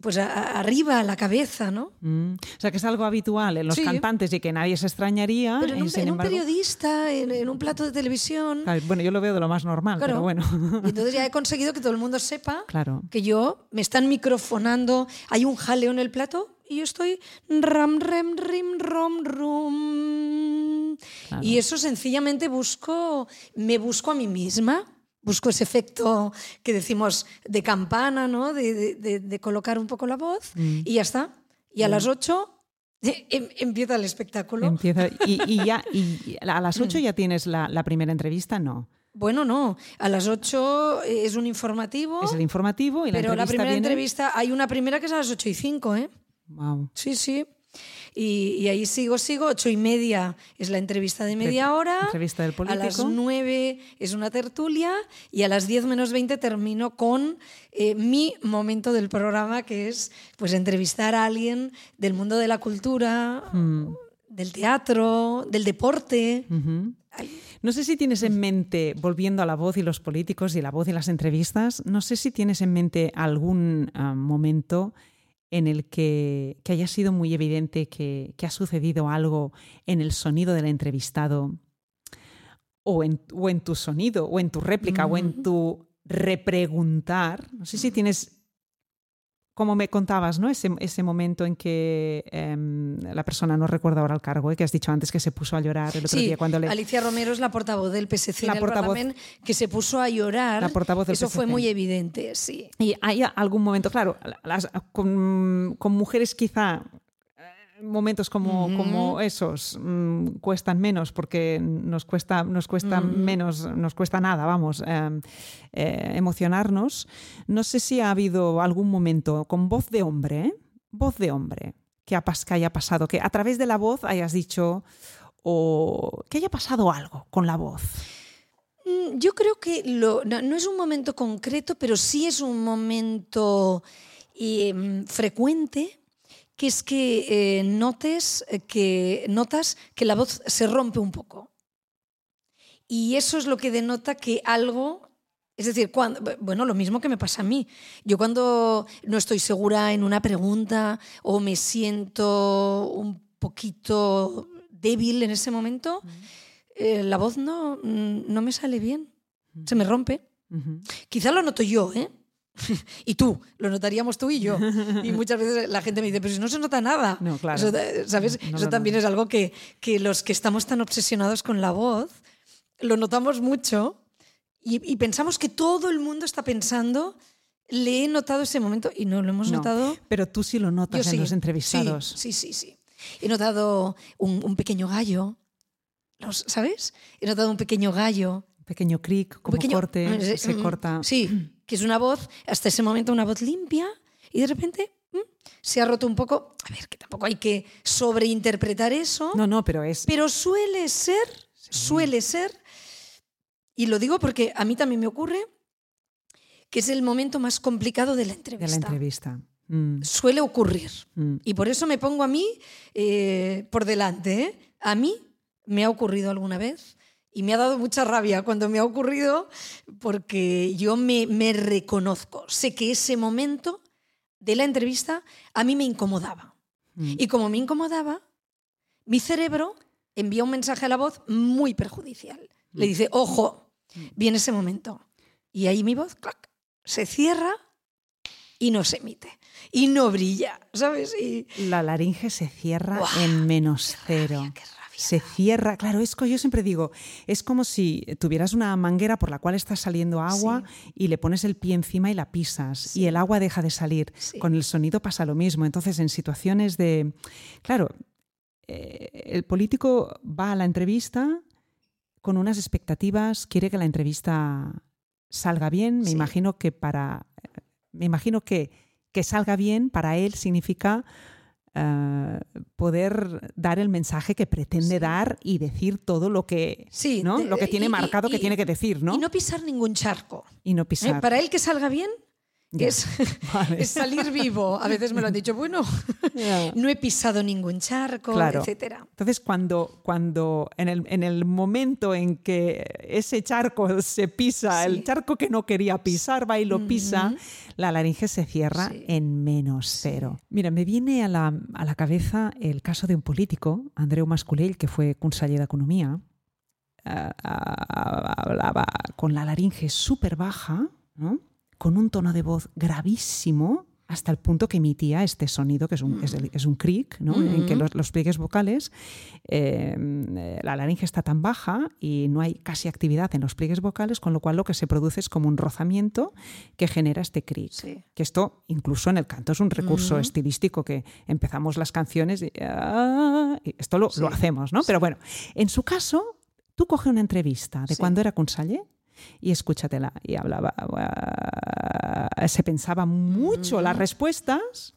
pues a- arriba, a la cabeza, ¿no? Mm. O sea, que es algo habitual en los Sí. cantantes y que nadie se extrañaría. Pero en y un, periodista, en, en un plato de televisión. Claro, Bueno, yo lo veo de lo más normal, Claro. pero bueno. Y entonces ya he conseguido que todo el mundo sepa Claro. que yo me están microfonando, hay un jaleo en el plato y yo estoy ram, rem, rim, rom, rum. Claro. Y eso sencillamente busco, me busco a mí misma. Busco ese efecto que decimos de campana, ¿no? De, de- de- de colocar un poco la voz Mm. y ya está. Y a las 8 empieza el espectáculo. Empieza, y, y ya, y a las Mm. 8 ya tienes la, la primera entrevista, no. Bueno, no. A las 8 es un informativo. Es el informativo y la Pero la primera viene- entrevista, hay una primera que es a las 8 y 5, ¿eh? Guau. Sí, sí. Y, y ahí sigo, sigo. Ocho y media es la entrevista de media hora. Entrevista del A las político. 9 es una tertulia. Y a las 10 menos 20 termino con eh, mi momento del programa, que es pues entrevistar a alguien del mundo de la cultura, Mm. del teatro, del deporte. No sé si tienes en mente, volviendo a la voz y los políticos y la voz y las entrevistas, no sé si tienes en mente algún ah, momento en el que, que haya sido muy evidente que, que ha sucedido algo en el sonido del entrevistado o en, o en tu sonido o en tu réplica o en tu repreguntar. No sé si tienes, como me contabas, ¿no? ese, ese momento en que em, la persona, no recuerdo ahora el cargo, ¿eh? que has dicho antes que se puso a llorar el otro Sí, día cuando le... Alicia Romero es la portavoz del PSC La en el portavoz- que se puso a llorar. La portavoz del Eso fue muy evidente, sí. Y hay algún momento, claro, las- con, con mujeres quizá momentos como, esos mm, cuestan menos porque nos cuesta, nos cuesta menos, nos cuesta nada, vamos, eh, eh, emocionarnos. No sé si ha habido algún momento con voz de hombre, ¿eh? voz de hombre, que, que haya pasado, que a través de la voz hayas dicho o que haya pasado algo con la voz. Mm, Yo creo que lo- no, no es un momento concreto, pero sí es un momento eh, frecuente, que es que eh, notes eh, que notas que la voz se rompe un poco. Y eso es lo que denota que algo, es decir, cuando, bueno, lo mismo que me pasa a mí. Yo cuando no estoy segura en una pregunta o me siento un poquito débil en ese momento, eh, la voz no, no me sale bien, se me rompe. Ujú. Quizá lo noto yo, ¿eh? y tú, lo notaríamos tú y yo. Y muchas veces la gente me dice, pero si no se nota nada. No, claro. Eso, ¿sabes? No Eso lo también es algo que, que los que estamos tan obsesionados con la voz, lo notamos mucho y, y pensamos que todo el mundo está pensando, le he notado ese momento y no lo hemos No, notado. Pero tú sí lo notas Yo en sí, los entrevistados. Sí, sí, sí. sí. He notado un, un pequeño gallo, los- ¿sabes? He notado un pequeño gallo. Pequeño cric, como pequeño- corte, eh, se mm, corta. Sí, que es una voz, hasta ese momento una voz limpia y de repente mm, se ha roto un poco. A ver, que tampoco hay que sobreinterpretar eso, No, no, pero es. pero suele ser, suele ser, y lo digo porque a mí también me ocurre, que es el momento más complicado de la de entrevista. la entrevista. Mm, Suele ocurrir. mm. Y por eso me pongo a mí eh, por delante. ¿eh? A mí me ha ocurrido alguna vez y me ha dado mucha rabia cuando me ha ocurrido porque yo me, me reconozco. Sé que ese momento de la entrevista a mí me incomodaba. Mm. Y como me incomodaba, mi cerebro envía un mensaje a la voz muy perjudicial. Le dice, ojo, viene ese momento. Y ahí mi voz, clac, se cierra y no se emite. Y no brilla, ¿sabes? Y, La laringe se cierra en menos cero. rabia, qué rabia. Se cierra, claro, es que yo siempre digo, es como si tuvieras una manguera por la cual está saliendo agua y le pones el pie encima y la pisas y el agua deja de salir. Sí. Con el sonido pasa lo mismo. Entonces, en situaciones de... Claro, eh, el político va a la entrevista con unas expectativas, quiere que la entrevista salga bien. Me imagino que para... Me imagino que, que salga bien para él significa eh, poder dar el mensaje que pretende Sí. dar y decir todo lo que, Sí, ¿no? lo que tiene y- marcado que y- tiene que decir, ¿no? Y no pisar ningún charco. Y no ¿eh? pisar. Para él que salga bien, Es, es, salir vivo. A veces me lo han dicho, bueno, no he pisado ningún charco, Claro. etcétera. Entonces, cuando, cuando en, el, en el momento en que ese charco se pisa, Sí. el charco que no quería pisar va y lo pisa, Ujú. la laringe se cierra Sí. en menos cero. Mira, me viene a la, a la cabeza el caso de un político, Andreu Mascolell, que fue conseller d'Economia, eh, hablaba con la laringe súper baja, ¿no? Con un tono de voz gravísimo, hasta el punto que emitía este sonido, que es un, es el- es un cric, ¿no? en que los, los pliegues vocales, eh, la laringe está tan baja y no hay casi actividad en los pliegues vocales, con lo cual lo que se produce es como un rozamiento que genera este cric. Sí. Que esto, incluso en el canto, es un recurso estilístico que empezamos las canciones y, ah, y esto lo, Sí. lo hacemos, ¿no? Pero bueno, en su caso, tú coge una entrevista de cuando era conseller y escúchatela. Y hablaba, ah, se pensaba mucho las respuestas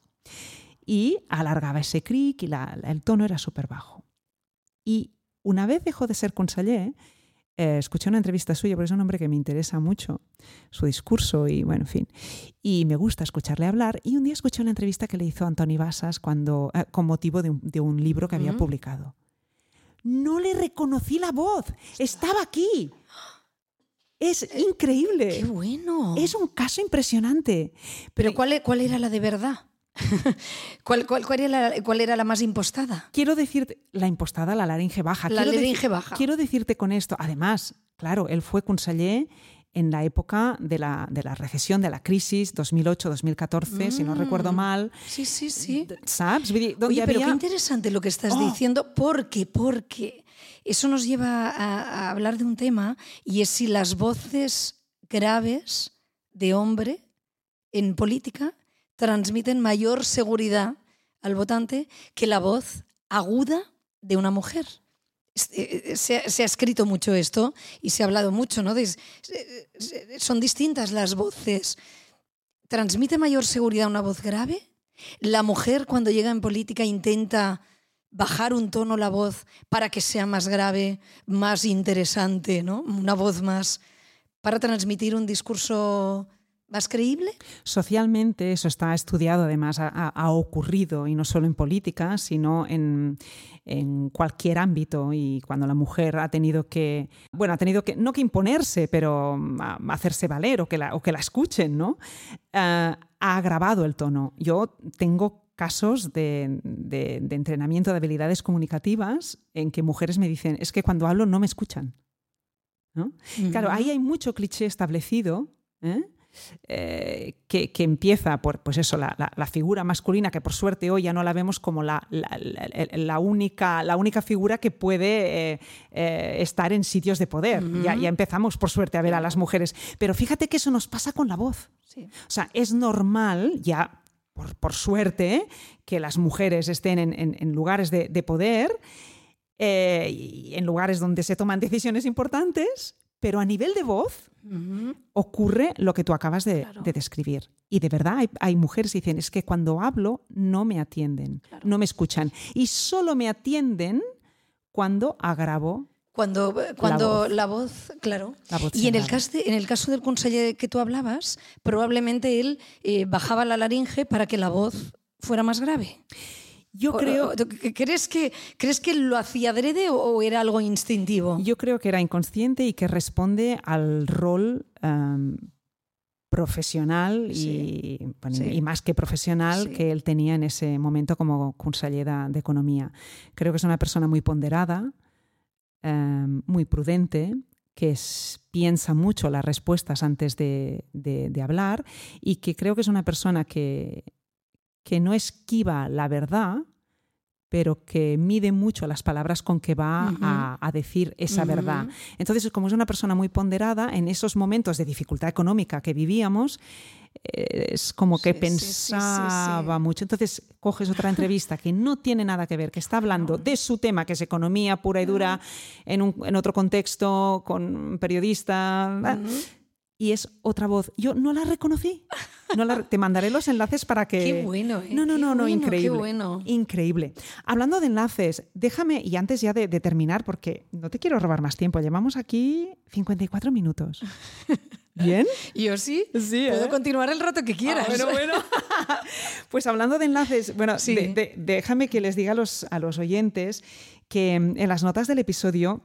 y alargaba ese cric y la- el tono era súper bajo. Y una vez dejó de ser conseller, eh, escuché una entrevista suya, porque es un hombre que me interesa mucho, su discurso y bueno, en fin. Y me gusta escucharle hablar. Y un día escuché una entrevista que le hizo Antoni Basas cuando, eh, con motivo de un, de un libro que había publicado. No le reconocí la voz, estaba aquí. Es increíble. ¡Qué bueno! Es un caso impresionante. Pero ¿cuál, e- cuál era la de verdad? ¿Cuál, cuál, cuál era la, cuál era la más impostada? Quiero decirte, la impostada, la laringe baja. La Quiero laringe baja. Quiero decirte con esto, además, claro, él fue conseller en la época de la, de la recesión, de la crisis, 2008-2014, si no recuerdo Mm. mal. Sí, sí, sí. ¿Sabes? Oye, pero había- qué interesante lo que estás Oh. diciendo, porque, porque eso nos lleva a, hablar de un tema y es si las voces graves de hombre en política transmiten mayor seguridad al votante que la voz aguda de una mujer. Eh, eh, Se, ha- escrito mucho esto y se ha hablado mucho, ¿no? Son distintas las voces. ¿Transmite mayor seguridad una voz grave? La mujer cuando llega en política intenta bajar un tono la voz para que sea más grave, más interesante, ¿no? Una voz más para transmitir un discurso más creíble. Socialmente eso está estudiado, además ha, ocurrido, y no solo en política, sino en, cualquier ámbito. Y cuando la mujer ha tenido que, bueno, ha tenido que, no que imponerse, pero mm, hacerse valer o que la, o que la escuchen, ¿no? Ah, ha agravado el tono. Yo tengo casos de, de- de entrenamiento de habilidades comunicativas en que mujeres me dicen, es que cuando hablo no me escuchan. ¿no? Claro, ahí hay mucho cliché establecido. ¿eh? eh, que, que empieza por pues eso, la, la- la figura masculina, que por suerte hoy ya no la vemos como la, la- única, la única figura que puede eh, eh, estar en sitios de poder. ya, ya empezamos, por suerte, a ver a las mujeres. Pero fíjate que eso nos pasa con la voz. Sí. O sea, es normal, ya por, por suerte, que las mujeres estén en, en- en lugares de, de poder, eh, y en lugares donde se toman decisiones importantes, pero a nivel de voz ocurre lo que tú acabas de, Claro. de describir. Y de verdad hay, hay mujeres que dicen, es que cuando hablo no me atienden, Claro. no me escuchan. Y solo me atienden cuando agravo Cuando, cuando voz. la voz, claro. la voz. Y en el, caso de- en el caso del conseller que tú hablabas, probablemente él eh, bajaba la laringe para que la voz fuera más grave. Yo creo, ¿Crees que, ¿Crees que lo hacía adrede o, era algo instintivo? yo creo que era inconsciente y que responde al rol em, profesional Sí, y, bueno, sí. y más que profesional Sí. que él tenía en ese momento como conseller de, de Economía. Creo que es una persona muy ponderada, em, muy prudente, que es- piensa mucho las respuestas antes de, de- de hablar y que creo que es una persona que, que no esquiva la verdad, pero que mide mucho las palabras con que va a, a decir esa verdad. Entonces, como es una persona muy ponderada, en esos momentos de dificultad económica que vivíamos, eh, es como que Sí, sí, sí, sí, sí. pensaba mucho. Entonces, coges otra entrevista que no tiene nada que ver, que está hablando de su tema, que es economía pura y dura, en, un- en otro contexto, con un periodista. Y es otra voz. Yo no la reconocí. No la- te mandaré los enlaces para que. Qué bueno, ¿eh? No, no, no, no, bueno, increíble. Qué bueno. Increíble. Hablando de enlaces, déjame, y antes ya de, de terminar, porque no te quiero robar más tiempo, llevamos aquí 54 minutos. ¿Bien? Yo sí. Sí, Puedo ¿eh? continuar el rato que quieras. Ah, bueno, bueno. pues hablando de enlaces, bueno, Sí. de- de- déjame que les diga a los, a los oyentes que en las notas del episodio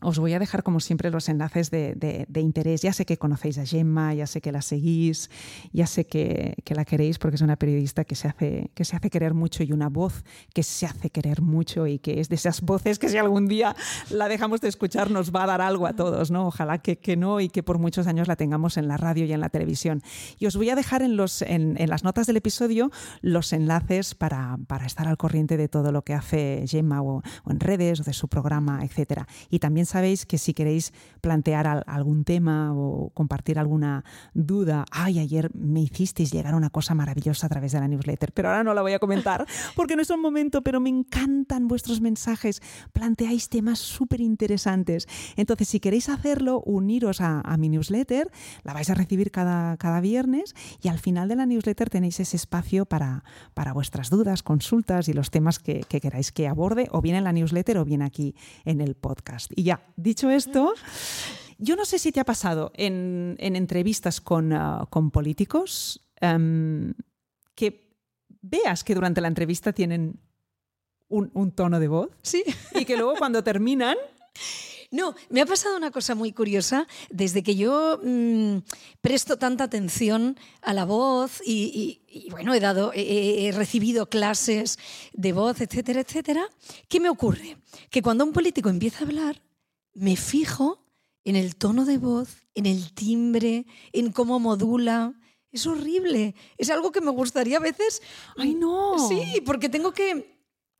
os voy a dejar, como siempre, los enlaces de, de- de interés. Ya sé que conocéis a Gemma, ya sé que la seguís, ya sé que, que la queréis porque es una periodista que se, hace, que se hace querer mucho y una voz que se hace querer mucho y que es de esas voces que si algún día la dejamos de escuchar nos va a dar algo a todos, ¿no? Ojalá que, que no y que por muchos años la tengamos en la radio y en la televisión. Y os voy a dejar en, los, en, en las notas del episodio los enlaces para, para estar al corriente de todo lo que hace Gemma o, o en redes o de su programa, etc. Y también sabéis que si queréis plantear al- algún tema o compartir alguna duda, ay, ayer me hicisteis llegar una cosa maravillosa a través de la newsletter, pero ahora no la voy a comentar porque no es un momento, pero me encantan vuestros mensajes, planteáis temas súper interesantes. Entonces, si queréis hacerlo, uniros a, a mi newsletter, la vais a recibir cada, cada viernes y al final de la newsletter tenéis ese espacio para, para vuestras dudas, consultas y los temas que, que queráis que aborde, o bien en la newsletter o bien aquí en el podcast. Y ya, dicho esto, yo no sé si te ha pasado en, en entrevistas con, ah, con políticos em, que veas que durante la entrevista tienen un, un tono de voz Sí. y que luego cuando terminan No, me ha pasado una cosa muy curiosa desde que yo mm, presto tanta atención a la voz y, y- y, bueno, he dado, he, he recibido clases de voz, etcétera, etcétera. ¿Qué me ocurre? Que cuando un político empieza a hablar, me fijo en el tono de voz, en el timbre, en cómo modula. Es horrible. Es algo que me gustaría a veces. ¡Ay, no! Sí, porque tengo que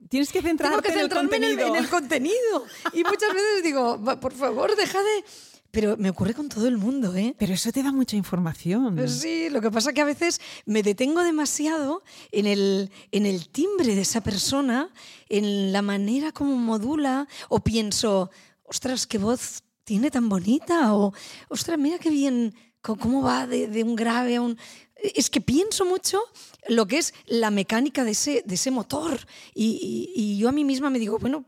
Tienes que tengo centrarte que en el centrarme en el, contenido. en el contenido. Y muchas veces digo, "Va, por favor, deja de... Pero me ocurre con todo el mundo, ¿eh? Pero eso te da mucha información. Sí, lo que pasa que a veces me detengo demasiado en el, en el timbre de esa persona, en la manera como modula, o pienso, ostras, qué voz tiene tan bonita, o ostras, mira qué bien, cómo va de, de un grave a un... Es que pienso mucho lo que es la mecánica de ese, de ese motor. Y, y- y yo a mí misma me digo, bueno,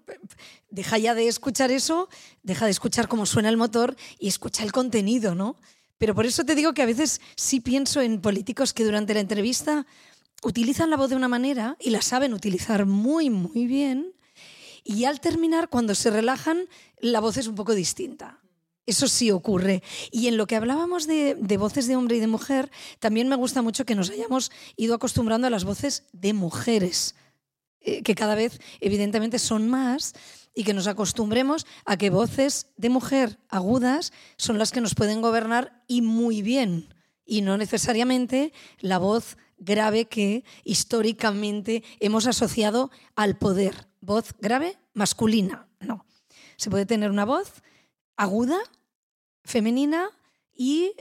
deja ya de escuchar eso, deja de escuchar cómo suena el motor y escucha el contenido, ¿no? Pero por eso te digo que a veces sí pienso en políticos que durante la entrevista utilizan la voz de una manera y la saben utilizar muy, muy bien. Y al terminar, cuando se relajan, la voz es un poco distinta. Eso sí ocurre. Y en lo que hablábamos de, voces de hombre y de mujer, también me gusta mucho que nos hayamos ido acostumbrando a las voces de mujeres, eh, que cada vez evidentemente son más, y que nos acostumbremos a que voces de mujer agudas son las que nos pueden gobernar y muy bien, y no necesariamente la voz grave que históricamente hemos asociado al poder. Voz grave masculina. Se puede tener una voz aguda, femenina y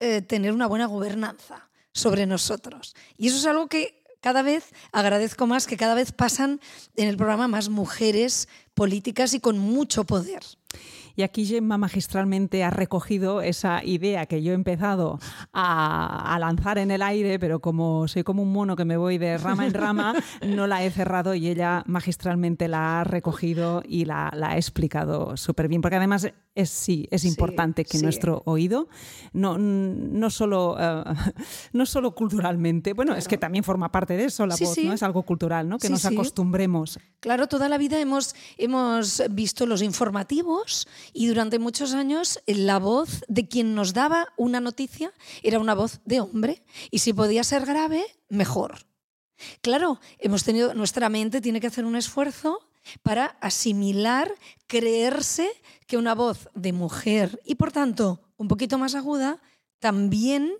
eh, tener una buena gobernanza sobre nosotros. Y eso es algo que cada vez agradezco más, que cada vez pasan en el programa más mujeres políticas y con mucho poder. Y aquí Gemma magistralmente ha recogido esa idea que yo he empezado a, a, lanzar en el aire, pero como soy como un mono que me voy de rama en rama, no la he cerrado y ella magistralmente la ha recogido y la, la ha explicado súper bien. Porque además es, sí, es importante sí, que sí. nuestro oído, no, no, solo, uh, no solo culturalmente, bueno, claro. es que también forma parte de eso la sí, voz, ¿no? Es algo cultural, ¿no? Que nos acostumbremos. Claro, toda la vida hemos, hemos visto los informativos y durante muchos años la voz de quien nos daba una noticia era una voz de hombre y si podía ser grave, mejor. Claro, hemos tenido nuestra mente tiene que hacer un esfuerzo para asimilar, creerse que una voz de mujer y por tanto un poquito más aguda también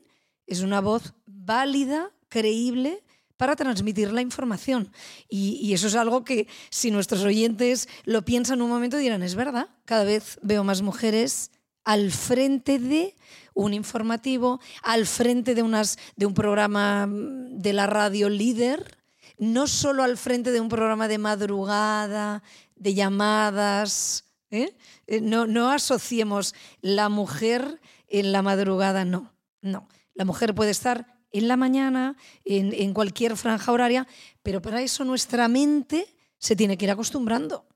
es una voz válida, creíble para transmitir la información. Y, eso es algo que si nuestros oyentes lo piensan un momento dirán, es verdad, cada vez veo más mujeres al frente de un informativo, al frente de, unas, de un programa de la radio líder, no solo al frente de un programa de madrugada, de llamadas. ¿eh? No, no asociemos la mujer en la madrugada, no, no. La mujer puede estar en la mañana, en, cualquier franja horaria, pero para eso nuestra mente se tiene que ir acostumbrando.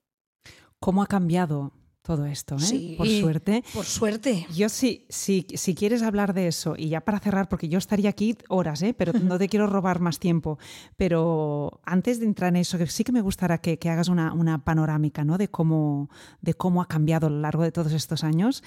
¿Cómo ha cambiado todo esto, ¿eh? Sí, por suerte. Por suerte. Yo sí, sí, si quieres hablar de eso, y ya para cerrar, porque yo estaría aquí horas, ¿eh? pero no te quiero robar más tiempo, pero antes de entrar en eso, que sí que me gustaría que, que hagas una, una, panorámica ¿no? de, cómo, de cómo ha cambiado a lo largo de todos estos años,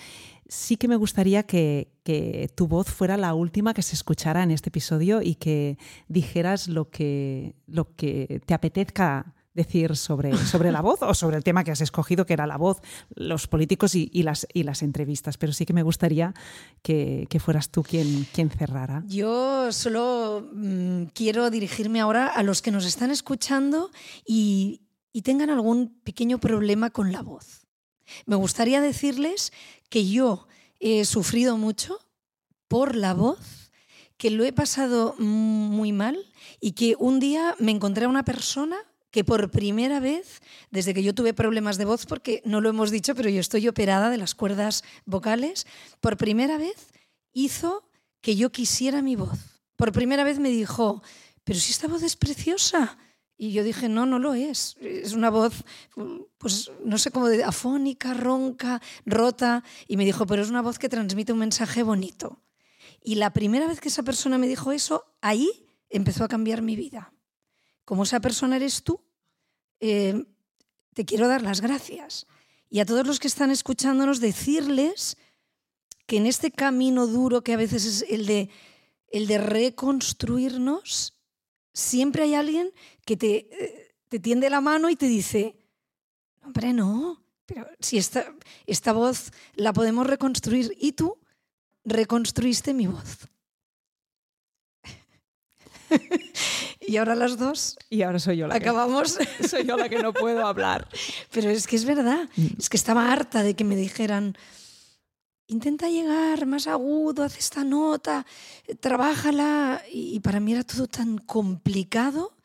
sí que me gustaría que, que tu voz fuera la última que se escuchara en este episodio y que dijeras lo que, lo que te apetezca decir sobre, sobre la voz o sobre el tema que has escogido, que era la voz, los políticos y, y las, y las entrevistas. Pero sí que me gustaría que, que fueras tú quien, quien cerrara. Yo solo mmm, quiero dirigirme ahora a los que nos están escuchando y, y tengan algún pequeño problema con la voz. Me gustaría decirles que yo he sufrido mucho por la voz, que lo he pasado muy mal y que un día me encontré a una persona que por primera vez, desde que yo tuve problemas de voz, porque no lo hemos dicho, pero yo estoy operada de las cuerdas vocales, por primera vez hizo que yo quisiera mi voz. Por primera vez me dijo, pero si esta voz es preciosa. Y yo dije, no, no lo es. Es una voz, pues no sé cómo, de, afónica, ronca, rota. Y me dijo, pero es una voz que transmite un mensaje bonito. Y la primera vez que esa persona me dijo eso, ahí empezó a cambiar mi vida como esa persona eres tú, eh, te quiero dar las gracias. Y a todos los que están escuchándonos, decirles que en este camino duro que a veces es el de, el de reconstruirnos, siempre hay alguien que te, eh, te tiende la mano y te dice, hombre, no, pero si esta, esta voz la podemos reconstruir y tú reconstruiste mi voz. y ahora las dos. Y ahora soy yo la acabamos. Que, soy yo la que no puedo hablar. Pero es que es verdad. Es que estaba harta de que me dijeran. Intenta llegar más agudo, haz esta nota, trabájala. Y para mí era todo tan complicado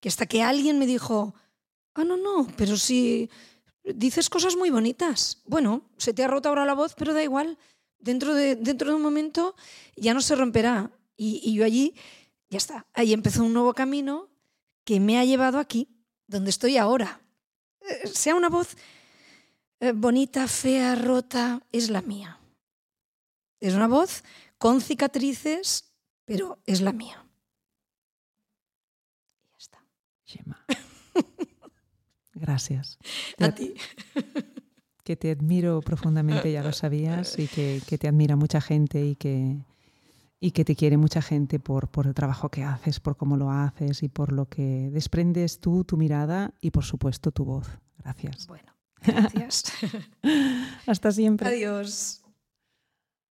que hasta que alguien me dijo, ah, no, no, pero si dices cosas muy bonitas. Bueno, se te ha roto ahora la voz, pero da igual. Dentro de, dentro de un momento ya no se romperá. Y, y yo allí ya está. Ahí empezó un nuevo camino que me ha llevado aquí, donde estoy ahora. Eh, sea una voz eh, bonita, fea, rota, es la mía. Es una voz con cicatrices, pero es la mía. Y ya está. Gemma. Gracias. A ti. Que te admiro profundamente, ya lo sabías, y que, que te admira mucha gente y que, y que te quiere mucha gente por, por el trabajo que haces, por cómo lo haces y por lo que desprendes tú, tu mirada y por supuesto tu voz. Gracias. Bueno, gracias. Hasta siempre. Adiós.